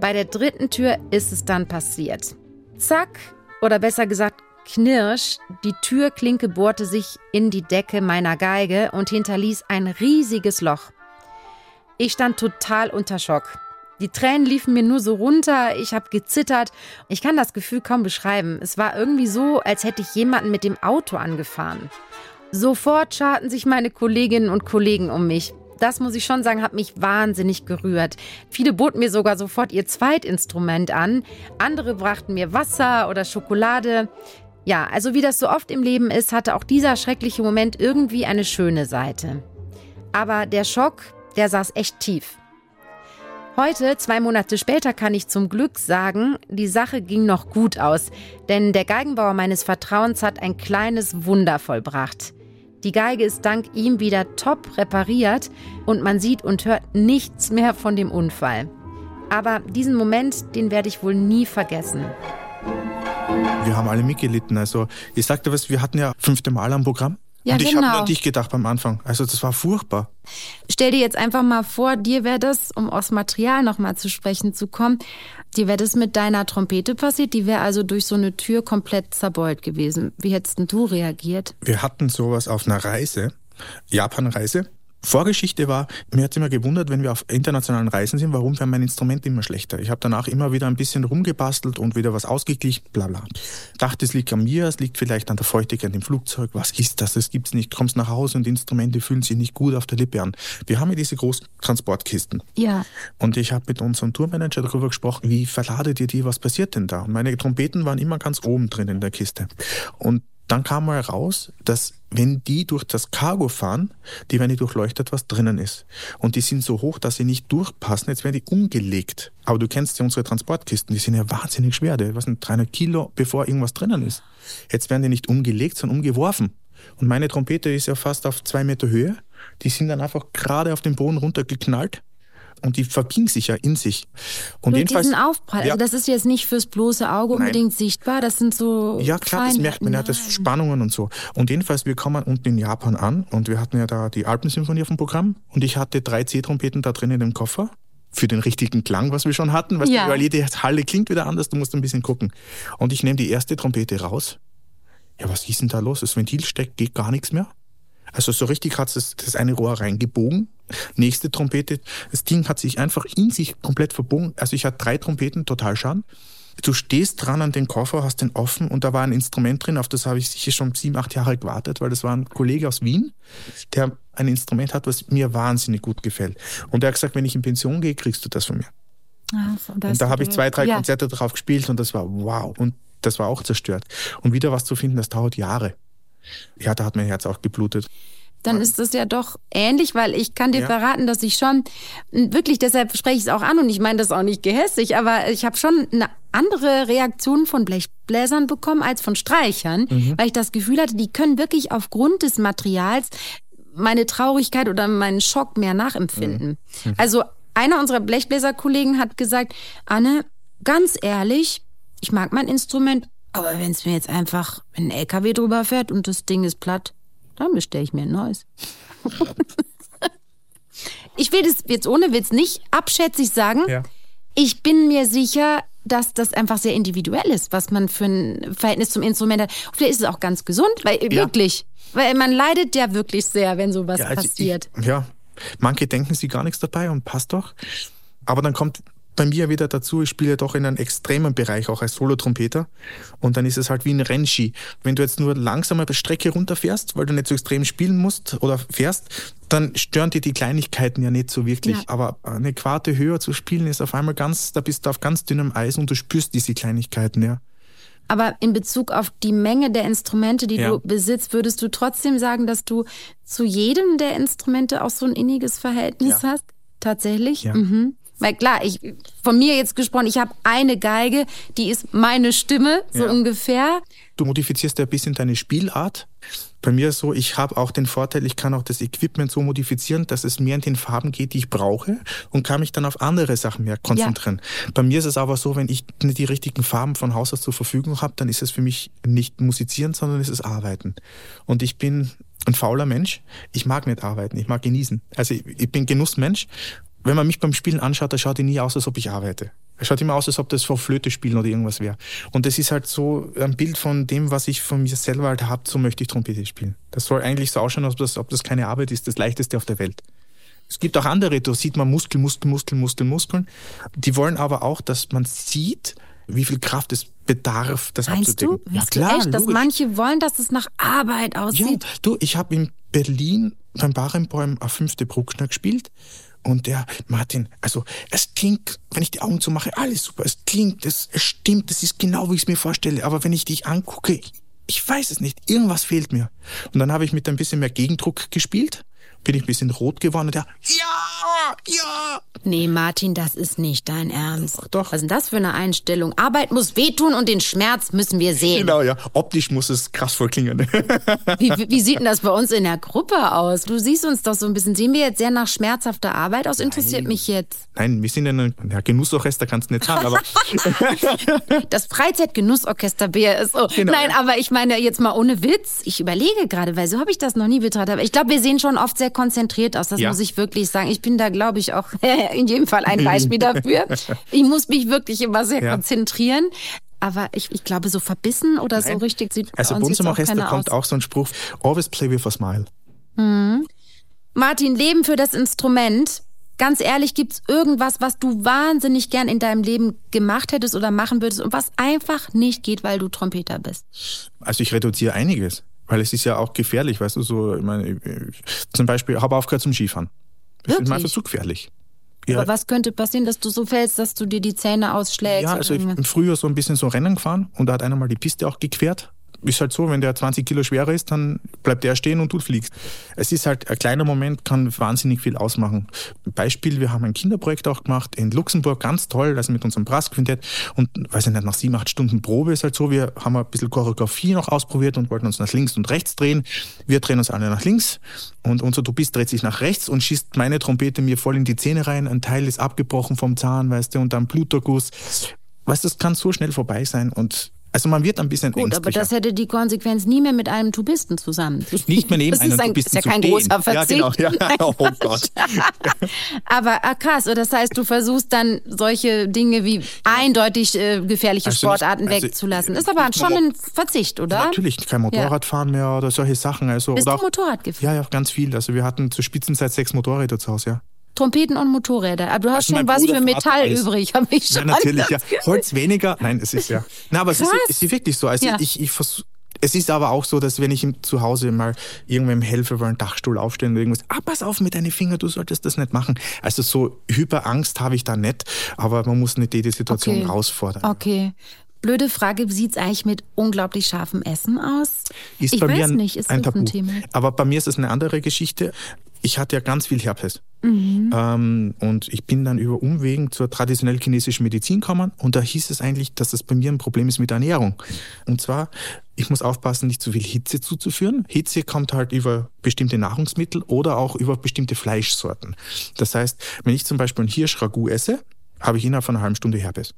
S2: Bei der dritten Tür ist es dann passiert. Zack, oder besser gesagt Knirsch, die Türklinke bohrte sich in die Decke meiner Geige und hinterließ ein riesiges Loch. Ich stand total unter Schock. Die Tränen liefen mir nur so runter, ich habe gezittert. Ich kann das Gefühl kaum beschreiben. Es war irgendwie so, als hätte ich jemanden mit dem Auto angefahren. Sofort scharten sich meine Kolleginnen und Kollegen um mich. Das muss ich schon sagen, hat mich wahnsinnig gerührt. Viele boten mir sogar sofort ihr Zweitinstrument an. Andere brachten mir Wasser oder Schokolade. Ja, also wie das so oft im Leben ist, hatte auch dieser schreckliche Moment irgendwie eine schöne Seite. Aber der Schock, der saß echt tief. Heute, zwei Monate später, kann ich zum Glück sagen, die Sache ging noch gut aus, denn der Geigenbauer meines Vertrauens hat ein kleines Wunder vollbracht. Die Geige ist dank ihm wieder top repariert und man sieht und hört nichts mehr von dem Unfall. Aber diesen Moment, den werde ich wohl nie vergessen.
S1: Wir haben alle mitgelitten. Also ich sagte was, wir hatten ja fünfte Mal am Programm.
S2: Ja,
S1: und ich
S2: genau.
S1: habe an dich gedacht beim Anfang. Also das war furchtbar.
S2: Stell dir jetzt einfach mal vor, dir wäre das, um aus Material nochmal zu sprechen zu kommen, dir wäre das mit deiner Trompete passiert, die wäre also durch so eine Tür komplett zerbeult gewesen. Wie hättest denn du reagiert?
S1: Wir hatten sowas auf einer Reise, Japan-Reise. Vorgeschichte war, mir hat immer gewundert, wenn wir auf internationalen Reisen sind, warum wäre mein Instrument immer schlechter. Ich habe danach immer wieder ein bisschen rumgebastelt und wieder was ausgeglichen, bla bla. Dachte, es liegt an mir, es liegt vielleicht an der Feuchtigkeit im Flugzeug. Was ist das? Das gibt's nicht. Kommst nach Hause und die Instrumente fühlen sich nicht gut auf der Lippe an. Wir haben ja diese großen Transportkisten.
S2: Ja.
S1: Und ich habe mit unserem Tourmanager darüber gesprochen, wie verladet ihr die, was passiert denn da? Und meine Trompeten waren immer ganz oben drin in der Kiste. Und dann kam mal raus, dass wenn die durch das Cargo fahren, die werden die durchleuchtet, was drinnen ist. Und die sind so hoch, dass sie nicht durchpassen. Jetzt werden die umgelegt. Aber du kennst ja unsere Transportkisten, die sind ja wahnsinnig schwer. Die was sind 300 Kilo, bevor irgendwas drinnen ist. Jetzt werden die nicht umgelegt, sondern umgeworfen. Und meine Trompete ist ja fast auf zwei Meter Höhe. Die sind dann einfach gerade auf den Boden runtergeknallt und die verbiegen sich ja in sich. Und
S2: Durch
S1: jedenfalls,
S2: diesen Aufprall.
S1: Ja.
S2: Also das ist jetzt nicht fürs bloße Auge
S1: Nein.
S2: unbedingt sichtbar. Das sind so.
S1: Ja, klar, das merkt man ja, das
S2: Nein.
S1: Spannungen und so. Und jedenfalls, wir kommen unten in Japan an und wir hatten ja da die Alpensymphonie auf dem Programm und ich hatte drei C-Trompeten da drin in dem Koffer für den richtigen Klang, was wir schon hatten. Weißt
S2: Ja.
S1: weil jede Halle klingt wieder anders, du musst ein bisschen gucken. Und ich nehme die erste Trompete raus. Ja, was ist denn da los? Das Ventil steckt, geht gar nichts mehr. Also so richtig hat es das eine Rohr reingebogen. Nächste Trompete, das Ding hat sich einfach in sich komplett verbogen. Also ich hatte drei Trompeten, total Schaden. Du stehst dran an den Koffer, hast den offen und da war ein Instrument drin, auf das habe ich sicher schon sieben, acht Jahre gewartet, weil das war ein Kollege aus Wien, der ein Instrument hat, was mir wahnsinnig gut gefällt. Und er hat gesagt, wenn ich in Pension gehe, kriegst du das von mir.
S2: Ah, so, das
S1: Und da habe ich zwei, drei
S2: ja.
S1: Konzerte drauf gespielt und das war wow. Und das war auch zerstört. Und wieder was zu finden, das dauert Jahre. Ja, da hat mein Herz auch geblutet.
S2: Dann ist das ja doch ähnlich, weil ich kann dir
S1: Ja.
S2: verraten, dass ich schon wirklich, deshalb spreche ich es auch an und ich meine das auch nicht gehässig, aber ich habe schon eine andere Reaktion von Blechbläsern bekommen als von Streichern,
S1: Mhm.
S2: weil ich das Gefühl hatte, die können wirklich aufgrund des Materials meine Traurigkeit oder meinen Schock mehr nachempfinden.
S1: Mhm.
S2: Also einer unserer Blechbläserkollegen hat gesagt, Anne, ganz ehrlich, ich mag mein Instrument, aber wenn es mir jetzt einfach ein LKW drüber fährt und das Ding ist platt, dann bestelle ich mir ein neues. [LAUGHS] ich will das jetzt ohne Witz nicht abschätzig sagen.
S1: Ja.
S2: Ich bin mir sicher, dass das einfach sehr individuell ist, was man für ein Verhältnis zum Instrument hat. Und vielleicht ist es auch ganz gesund, weil
S1: Ja.
S2: wirklich, weil man leidet ja wirklich sehr, wenn sowas
S1: Ja, also
S2: passiert.
S1: Ich, ja, manche denken sie gar nichts dabei und passt doch. Aber dann kommt bei mir wieder dazu, ich spiele doch in einem extremen Bereich, auch als Solotrompeter. Und dann ist es halt wie ein Rennski. Wenn du jetzt nur langsam eine Strecke runterfährst, weil du nicht so extrem spielen musst oder fährst, dann stören dir die Kleinigkeiten ja nicht so wirklich.
S2: Ja.
S1: Aber eine Quarte höher zu spielen ist auf einmal ganz, da bist du auf ganz dünnem Eis und du spürst diese Kleinigkeiten, ja.
S2: Aber in Bezug auf die Menge der Instrumente, die
S1: Ja.
S2: du besitzt, würdest du trotzdem sagen, dass du zu jedem der Instrumente auch so ein inniges Verhältnis
S1: Ja.
S2: hast? Tatsächlich?
S1: Ja.
S2: Mhm. Weil klar, ich von mir jetzt gesprochen, ich habe eine Geige, die ist meine Stimme, so
S1: Ja.
S2: ungefähr.
S1: Du modifizierst ja ein bisschen deine Spielart. Bei mir ist so, ich habe auch den Vorteil, ich kann auch das Equipment so modifizieren, dass es mehr in den Farben geht, die ich brauche und kann mich dann auf andere Sachen mehr konzentrieren. Bei mir ist es aber so, wenn ich nicht die richtigen Farben von Haus aus zur Verfügung habe, dann ist es für mich nicht musizieren, sondern es ist arbeiten. Und ich bin ein fauler Mensch. Ich mag nicht arbeiten, ich mag genießen. Also ich, ich bin Genussmensch. Wenn man mich beim Spielen anschaut, da schaut die nie aus, als ob ich arbeite. Es schaut immer aus, als ob das vor Flöte spielen oder irgendwas wäre. Und das ist halt so ein Bild von dem, was ich von mir selber halt habe, so möchte ich Trompete spielen. Das soll eigentlich so ausschauen, als ob das, ob das keine Arbeit ist, das leichteste auf der Welt. Es gibt auch andere, da sieht man Muskel, Muskel, Muskel, Muskel, Muskeln. Die wollen aber auch, dass man sieht, wie viel Kraft es bedarf, das
S2: Meinst du?
S1: abzudecken.
S2: Meinst du echt, dass
S1: logisch.
S2: manche wollen, dass es nach Arbeit
S1: Ja,
S2: aussieht?
S1: du, ich habe in Berlin beim Barenbäum auf fünfte Bruckner gespielt. Und der Martin, also es klingt, wenn ich die Augen zumache, alles super. Es klingt, es, es stimmt, es ist genau, wie ich es mir vorstelle. Aber wenn ich dich angucke, ich, weiß es nicht, irgendwas fehlt mir. Und dann habe ich mit ein bisschen mehr Gegendruck gespielt, bin ich ein bisschen rot geworden und der, ja, ja.
S2: Nee, Martin, das ist nicht dein Ernst.
S1: Doch, doch.
S2: Was ist denn das für eine Einstellung? Arbeit muss wehtun und den Schmerz müssen wir sehen.
S1: Genau, ja. Optisch muss es kraftvoll klingen. [LAUGHS]
S2: Wie, wie, sieht denn das bei uns in der Gruppe aus? Du siehst uns doch so ein bisschen. Sehen wir jetzt sehr nach schmerzhafter Arbeit aus? Interessiert
S1: Nein.
S2: mich jetzt.
S1: Nein, wir sind in einem ja, Genussorchester, kannst du nicht sagen, aber [LAUGHS]
S2: Das Freizeitgenussorchester BRSO.
S1: Genau,
S2: Nein,
S1: ja.
S2: aber ich meine jetzt mal ohne Witz. Ich überlege gerade, weil so habe ich das noch nie betrachtet. Aber ich glaube, wir sehen schon oft sehr konzentriert aus. Das
S1: Ja.
S2: muss ich wirklich sagen. Ich bin da, glaube ich, auch [LAUGHS] in jedem Fall ein Beispiel [LAUGHS] dafür. Ich muss mich wirklich immer sehr
S1: Ja.
S2: konzentrieren. Aber ich, ich glaube, so verbissen oder so
S1: Nein.
S2: richtig sieht
S1: also
S2: bei
S1: bei
S2: uns
S1: im
S2: auch
S1: Orchester kommt
S2: aus.
S1: auch so ein Spruch, always play with a smile.
S2: Martin, Leben für das Instrument. Ganz ehrlich, gibt's irgendwas, was du wahnsinnig gern in deinem Leben gemacht hättest oder machen würdest und was einfach nicht geht, weil du Trompeter bist?
S1: Also ich reduziere einiges, weil es ist ja auch gefährlich, weißt du, so, ich meine, ich- zum Beispiel, habe aufgehört zum Skifahren. Mir
S2: Wirklich?
S1: einfach zu gefährlich. Ja,
S2: Aber was könnte passieren, dass du so fällst, dass du dir die Zähne ausschlägst?
S1: ja also ich bin früher so ein bisschen so Rennen gefahren und da hat einer mal die Piste auch gequert. Ist halt so, wenn der 20 Kilo schwerer ist, dann bleibt der stehen und du fliegst. Es ist halt, ein kleiner Moment kann wahnsinnig viel ausmachen. Beispiel, wir haben ein Kinderprojekt auch gemacht in Luxemburg, ganz toll, also mit unserem Brassquintett. Und, weiß ich nicht, nach sieben, acht Stunden Probe ist halt so, wir haben ein bisschen Choreografie noch ausprobiert und wollten uns nach links und rechts drehen. Wir drehen uns alle nach links und unser Tubist dreht sich nach rechts und schießt meine Trompete mir voll in die Zähne rein. Ein Teil ist abgebrochen vom Zahn, weißt du, und dann Bluterguss. Weißt du, das kann so schnell vorbei sein und also man wird ein bisschen
S2: Gut, aber
S1: ängstlicher.
S2: das hätte die Konsequenz nie mehr mit einem Tubisten zusammen.
S1: nicht mehr neben [LAUGHS]
S2: das
S1: einem
S2: ein,
S1: Tubisten
S2: ist ja kein
S1: stehen.
S2: großer Verzicht.
S1: Ja, genau. [LAUGHS] Ja. Oh Gott. [LAUGHS]
S2: Aber ah, krass, das heißt, du versuchst dann solche Dinge wie eindeutig äh, gefährliche
S1: Also nicht-
S2: Sportarten
S1: also,
S2: wegzulassen. Ist aber
S1: nicht
S2: schon ein Verzicht, oder?
S1: Natürlich kein Motorradfahren mehr oder solche Sachen. Also,
S2: Bist
S1: oder
S2: du
S1: auch,
S2: Motorrad gefahren?
S1: Ja, ja, ganz viel. Also wir hatten zur Spitzenzeit sechs Motorräder zu Hause, ja.
S2: Trompeten und Motorräder. Aber du hast
S1: Also
S2: schon was
S1: Bruder
S2: für Metall
S1: alles.
S2: übrig, habe ich
S1: Ja,
S2: schon.
S1: natürlich, ja.
S2: das Gefühl.
S1: Holz weniger. Nein, es ist ja. [LAUGHS] Na, aber es ist,
S2: Krass.
S1: es ist wirklich so. Also
S2: Ja.
S1: ich, ich versuch, es ist aber auch so, dass wenn ich zu Hause mal irgendwem helfe, weil ein Dachstuhl aufstehen oder irgendwas, ah, pass auf mit deinen Fingern, du solltest das nicht machen. Also so Hyperangst habe ich da nicht, aber man muss nicht jede Situation
S2: Okay.
S1: herausfordern.
S2: Okay. Blöde Frage, wie sieht's eigentlich mit unglaublich scharfem Essen aus?
S1: Ist
S2: ich
S1: bei
S2: weiß
S1: mir ein,
S2: nicht, ist
S1: ein Tabu.
S2: ein Thema?
S1: Aber bei mir ist es eine andere Geschichte. Ich hatte ja ganz viel Herpes.
S2: Mhm.
S1: Ähm, und ich bin dann über Umwegen zur traditionell chinesischen Medizin gekommen und da hieß es eigentlich, dass das bei mir ein Problem ist mit der Ernährung. Und zwar, ich muss aufpassen, nicht zu viel Hitze zuzuführen. Hitze kommt halt über bestimmte Nahrungsmittel oder auch über bestimmte Fleischsorten. Das heißt, wenn ich zum Beispiel ein Hirschragout esse, habe ich innerhalb von einer halben Stunde Herpes.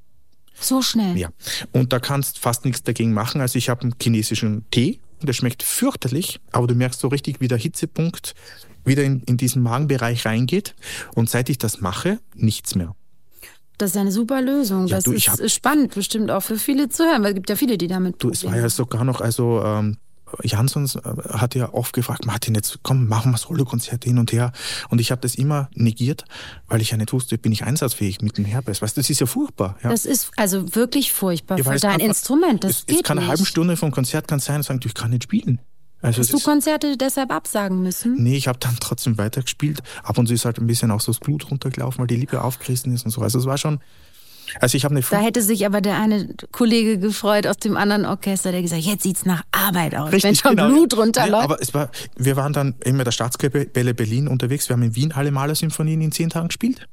S2: So schnell.
S1: Ja. Und da kannst fast nichts dagegen machen. Also ich habe einen chinesischen Tee, der schmeckt fürchterlich, aber du merkst so richtig, wie der Hitzepunkt wieder in, in diesen Magenbereich reingeht. Und seit ich das mache, nichts mehr.
S2: Das ist eine super Lösung.
S1: Ja,
S2: das
S1: du,
S2: ist
S1: hab-
S2: spannend, bestimmt auch für viele zu hören, weil es gibt ja viele, die damit
S1: Du, es war ja sogar noch, also ähm, Jansons äh, hat ja oft gefragt, Martin, jetzt komm, machen wir Solokonzerte hin und her. Und ich habe das immer negiert, weil ich ja nicht wusste, bin ich einsatzfähig mit dem Herpes. Weißt du, das ist ja furchtbar. Ja.
S2: Das ist also wirklich furchtbar
S1: Ja,
S2: für dein
S1: einfach-
S2: Instrument. Das
S1: es,
S2: geht
S1: es kann eine
S2: nicht.
S1: halbe Stunde vom Konzert kann sein und sagen, du, ich kann nicht spielen. Also
S2: Hast
S1: es
S2: du Konzerte deshalb absagen müssen?
S1: Nee, ich habe dann trotzdem weitergespielt. Ab und zu ist halt ein bisschen auch so das Blut runtergelaufen, weil die Lippe aufgerissen ist und so. Also es war schon. Also ich habe eine
S2: Da hätte sich aber der eine Kollege gefreut aus dem anderen Orchester, der gesagt, jetzt sieht's nach Arbeit aus, wenn schon
S1: genau.
S2: Blut
S1: Nee,
S2: runterläuft.
S1: aber es war, wir waren dann eben mit der Staatskapelle Berlin unterwegs. Wir haben in Wien alle Malersinfonien in zehn Tagen gespielt.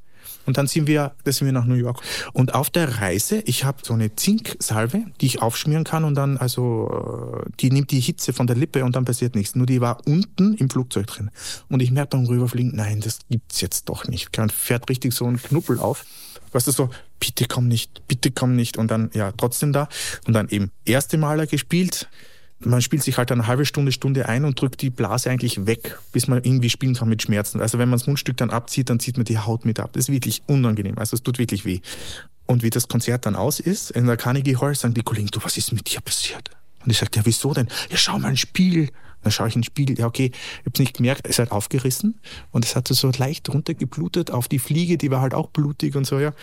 S1: Und dann sind wir, das sind wir nach New York. Und auf der Reise, ich habe so eine Zinksalve, die ich aufschmieren kann und dann, also, äh, die nimmt die Hitze von der Lippe und dann passiert nichts. Nur die war unten im Flugzeug drin. Und ich merke beim Rüberfliegen, nein, das gibt's jetzt doch nicht. Dann fährt richtig so ein Knuppel auf. Weißt du, so, bitte komm nicht, bitte komm nicht. Und dann, ja, trotzdem da. Und dann eben erste Maler gespielt. Man spielt sich halt eine halbe Stunde, Stunde ein und drückt die Blase eigentlich weg, bis man irgendwie spielen kann mit Schmerzen. Also wenn man das Mundstück dann abzieht, dann zieht man die Haut mit ab. Das ist wirklich unangenehm. Also es tut wirklich weh. Und wie das Konzert dann aus ist, in der Carnegie Hall sagen die Kollegen, du, was ist mit dir passiert? Und ich sagte, ja, wieso denn? Ja, schau mal ein Spiel. Dann schaue ich ein Spiel. Ja, okay, ich hab's nicht gemerkt, es hat aufgerissen und es hatte so leicht runtergeblutet auf die Fliege, die war halt auch blutig und so, ja.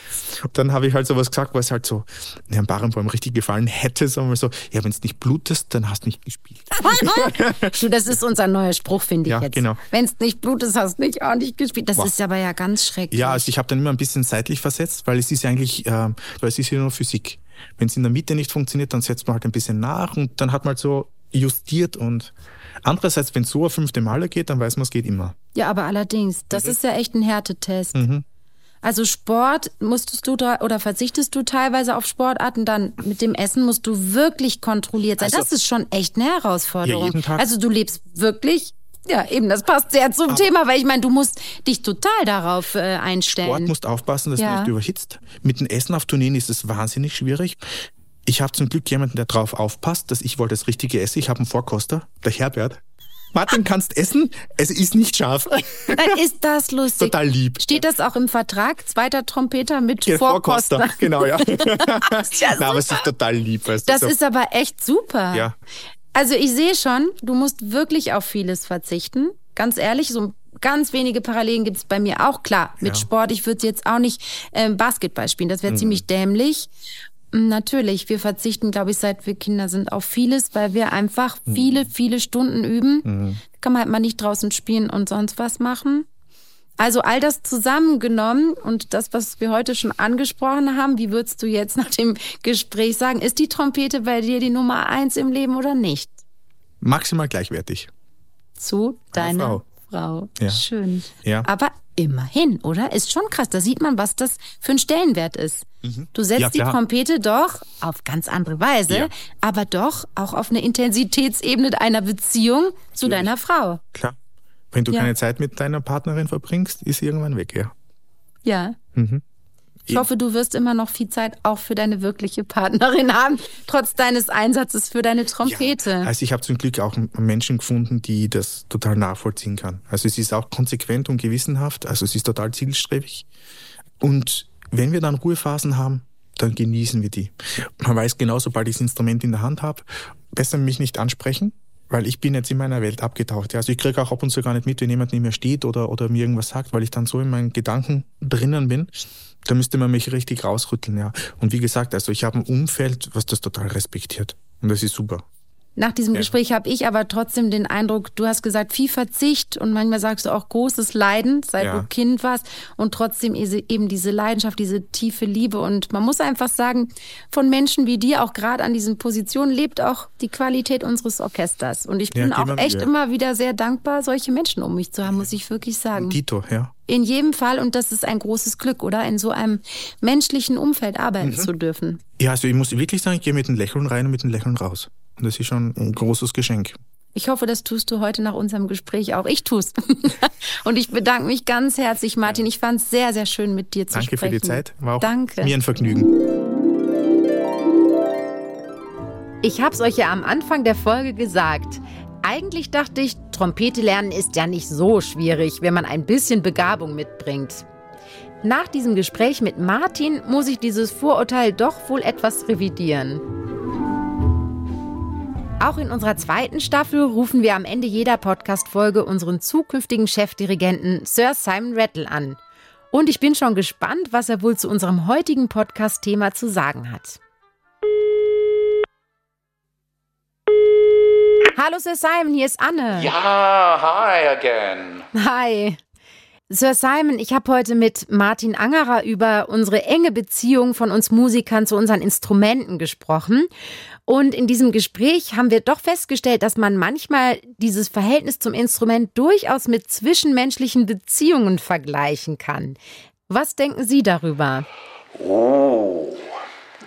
S1: Und dann habe ich halt sowas gesagt, was halt so Herrn Barenboim richtig gefallen hätte, sagen wir so, ja, wenn es nicht blutest, dann hast du nicht gespielt. [LAUGHS]
S2: das ist unser neuer Spruch, finde ich
S1: Ja,
S2: jetzt.
S1: genau.
S2: Wenn es nicht Blut ist, hast du nicht ordentlich gespielt. Das
S1: Wow.
S2: ist aber ja ganz schrecklich.
S1: Ja, also ich habe dann immer ein bisschen seitlich versetzt, weil es ist ja eigentlich, äh, weil es ist ja nur Physik. Wenn es in der Mitte nicht funktioniert, dann setzt man halt ein bisschen nach und dann hat man halt so justiert und andererseits, wenn so ein fünfte Maler geht, dann weiß man, es geht immer.
S2: Ja, aber allerdings, das mhm. ist ja echt ein Härtetest. Mhm. Also Sport musstest du oder verzichtest du teilweise auf Sportarten, dann mit dem Essen musst du wirklich kontrolliert sein. Also, das ist schon echt eine Herausforderung. Ja, jeden Tag. Also du lebst wirklich ja, eben, das passt sehr zum Aber Thema, weil ich meine, du musst dich total darauf äh, einstellen.
S1: Sport musst aufpassen, dass ja. du nicht überhitzt. Mit dem Essen auf Turnieren ist es wahnsinnig schwierig. Ich habe zum Glück jemanden, der darauf aufpasst, dass ich wollte das Richtige esse. Ich habe einen Vorkoster, der Herbert. Martin, kannst essen, es ist nicht scharf.
S2: Dann ist das lustig.
S1: Total lieb.
S2: Steht das auch im Vertrag? Zweiter Trompeter mit ja, Vorkoster. Vorkoster.
S1: Genau, ja. [LAUGHS] ja Na, aber es ist total lieb.
S2: Weißt du, das so. ist aber echt super.
S1: Ja.
S2: Also ich sehe schon, du musst wirklich auf vieles verzichten. Ganz ehrlich, so ganz wenige Parallelen gibt es bei mir auch. Klar, mit ja. Sport, ich würde jetzt auch nicht ähm, Basketball spielen, das wäre mhm. ziemlich dämlich. Natürlich, wir verzichten, glaube ich, seit wir Kinder sind, auf vieles, weil wir einfach mhm. viele, viele Stunden üben. Mhm. Kann man halt mal nicht draußen spielen und sonst was machen. Also all das zusammengenommen und das, was wir heute schon angesprochen haben, wie würdest du jetzt nach dem Gespräch sagen, ist die Trompete bei dir die Nummer eins im Leben oder nicht?
S1: Maximal gleichwertig.
S2: Zu deiner Frau. Frau.
S1: Ja.
S2: Schön.
S1: Ja.
S2: Aber immerhin, oder? Ist schon krass. Da sieht man, was das für ein Stellenwert ist. Mhm. Du setzt ja, die Trompete doch auf ganz andere Weise, ja. aber doch auch auf eine Intensitätsebene einer Beziehung zu Natürlich. deiner Frau.
S1: Klar. Wenn du ja. keine Zeit mit deiner Partnerin verbringst, ist sie irgendwann weg, ja.
S2: Ja. Mhm. Ich hoffe, du wirst immer noch viel Zeit auch für deine wirkliche Partnerin [LAUGHS] haben, trotz deines Einsatzes für deine Trompete. Ja,
S1: also ich habe zum Glück auch Menschen gefunden, die das total nachvollziehen kann. Also sie ist auch konsequent und gewissenhaft, also sie ist total zielstrebig. Und wenn wir dann Ruhephasen haben, dann genießen wir die. Man weiß genau, sobald ich das Instrument in der Hand habe, besser mich nicht ansprechen, weil ich bin jetzt in meiner Welt abgetaucht. Also ich kriege auch ab und zu gar nicht mit, wenn jemand neben mir steht oder, oder mir irgendwas sagt, weil ich dann so in meinen Gedanken drinnen bin. Da müsste man mich richtig rausrütteln, ja. Und wie gesagt, also ich habe ein Umfeld, was das total respektiert. Und das ist super.
S2: Nach diesem ja. Gespräch habe ich aber trotzdem den Eindruck, du hast gesagt, viel Verzicht und manchmal sagst du auch großes Leiden, seit ja. du Kind warst und trotzdem eben diese Leidenschaft, diese tiefe Liebe. Und man muss einfach sagen, von Menschen wie dir, auch gerade an diesen Positionen, lebt auch die Qualität unseres Orchesters. Und ich bin ja, auch echt immer wieder sehr dankbar, solche Menschen um mich zu haben, muss ich wirklich sagen.
S1: Dito, ja.
S2: In jedem Fall, und das ist ein großes Glück, oder? In so einem menschlichen Umfeld arbeiten mhm. zu dürfen.
S1: Ja, also ich muss wirklich sagen, ich gehe mit einem Lächeln rein und mit einem Lächeln raus. Und das ist schon ein großes Geschenk.
S2: Ich hoffe, das tust du heute nach unserem Gespräch auch. Ich tue es. [LAUGHS] und ich bedanke mich ganz herzlich, Martin. Ich fand es sehr, sehr schön, mit dir zu
S1: Danke
S2: sprechen.
S1: Danke für die Zeit.
S2: War auch Danke.
S1: mir ein Vergnügen.
S2: Ich habe es euch ja am Anfang der Folge gesagt. Eigentlich dachte ich, Trompete lernen ist ja nicht so schwierig, wenn man ein bisschen Begabung mitbringt. Nach diesem Gespräch mit Martin muss ich dieses Vorurteil doch wohl etwas revidieren. Auch in unserer zweiten Staffel rufen wir am Ende jeder Podcast-Folge unseren zukünftigen Chefdirigenten Sir Simon Rattle an. Und ich bin schon gespannt, was er wohl zu unserem heutigen Podcast-Thema zu sagen hat. Hallo Sir Simon, hier ist Anne.
S3: Ja, hi again.
S2: Hi. Sir Simon, ich habe heute mit Martin Angerer über unsere enge Beziehung von uns Musikern zu unseren Instrumenten gesprochen. Und in diesem Gespräch haben wir doch festgestellt, dass man manchmal dieses Verhältnis zum Instrument durchaus mit zwischenmenschlichen Beziehungen vergleichen kann. Was denken Sie darüber?
S3: Oh.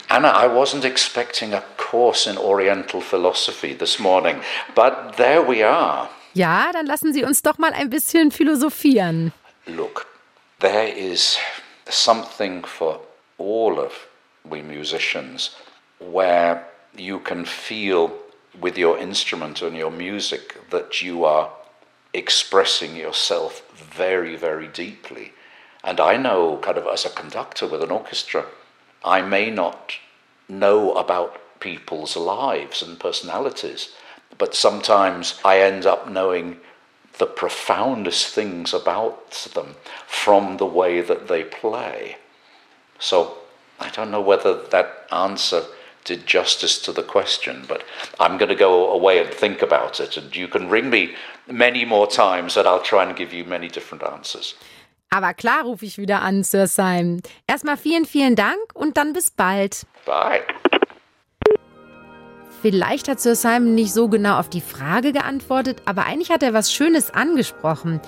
S3: Anna, I wasn't expecting a course in Oriental philosophy this morning, but there we are.
S2: Ja, dann lassen Sie uns doch mal ein bisschen philosophieren.
S3: Look, there is something for all of we musicians where you can feel with your instrument and your music that you are expressing yourself very, very deeply. And I know, kind of, as a conductor with an orchestra, I may not know about people's lives and personalities, but sometimes I end up knowing the profoundest things about them from the way that they play. So I don't know whether that answer did justice to the question, but I'm going to go away and think about it. And you can ring me many more times and I'll try and give you many different answers.
S2: Aber klar rufe ich wieder an, Sir Simon. Erstmal vielen, vielen Dank und dann bis bald.
S3: Bye.
S2: Vielleicht hat Sir Simon nicht so genau auf die Frage geantwortet, aber eigentlich hat er was Schönes angesprochen.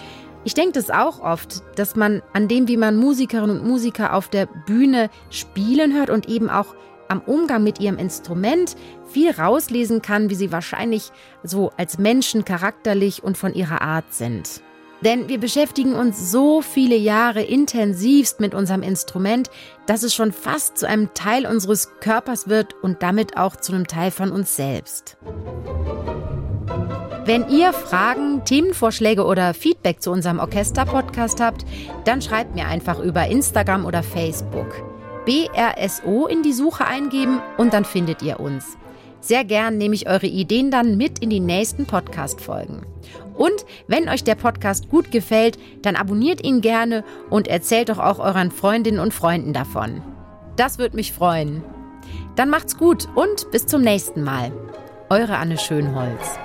S2: Ich denke das auch oft, dass man an dem, wie man Musikerinnen und Musiker auf der Bühne spielen hört und eben auch am Umgang mit ihrem Instrument viel rauslesen kann, wie sie wahrscheinlich so als Menschen charakterlich und von ihrer Art sind. Denn wir beschäftigen uns so viele Jahre intensivst mit unserem Instrument, dass es schon fast zu einem Teil unseres Körpers wird und damit auch zu einem Teil von uns selbst. Wenn ihr Fragen, Themenvorschläge oder Feedback zu unserem Orchester-Podcast habt, dann schreibt mir einfach über Instagram oder Facebook. BRSO in die Suche eingeben und dann findet ihr uns. Sehr gern nehme ich eure Ideen dann mit in die nächsten Podcast-Folgen. Und wenn euch der Podcast gut gefällt, dann abonniert ihn gerne und erzählt doch auch euren Freundinnen und Freunden davon. Das würde mich freuen. Dann macht's gut und bis zum nächsten Mal. Eure Anne Schönholz.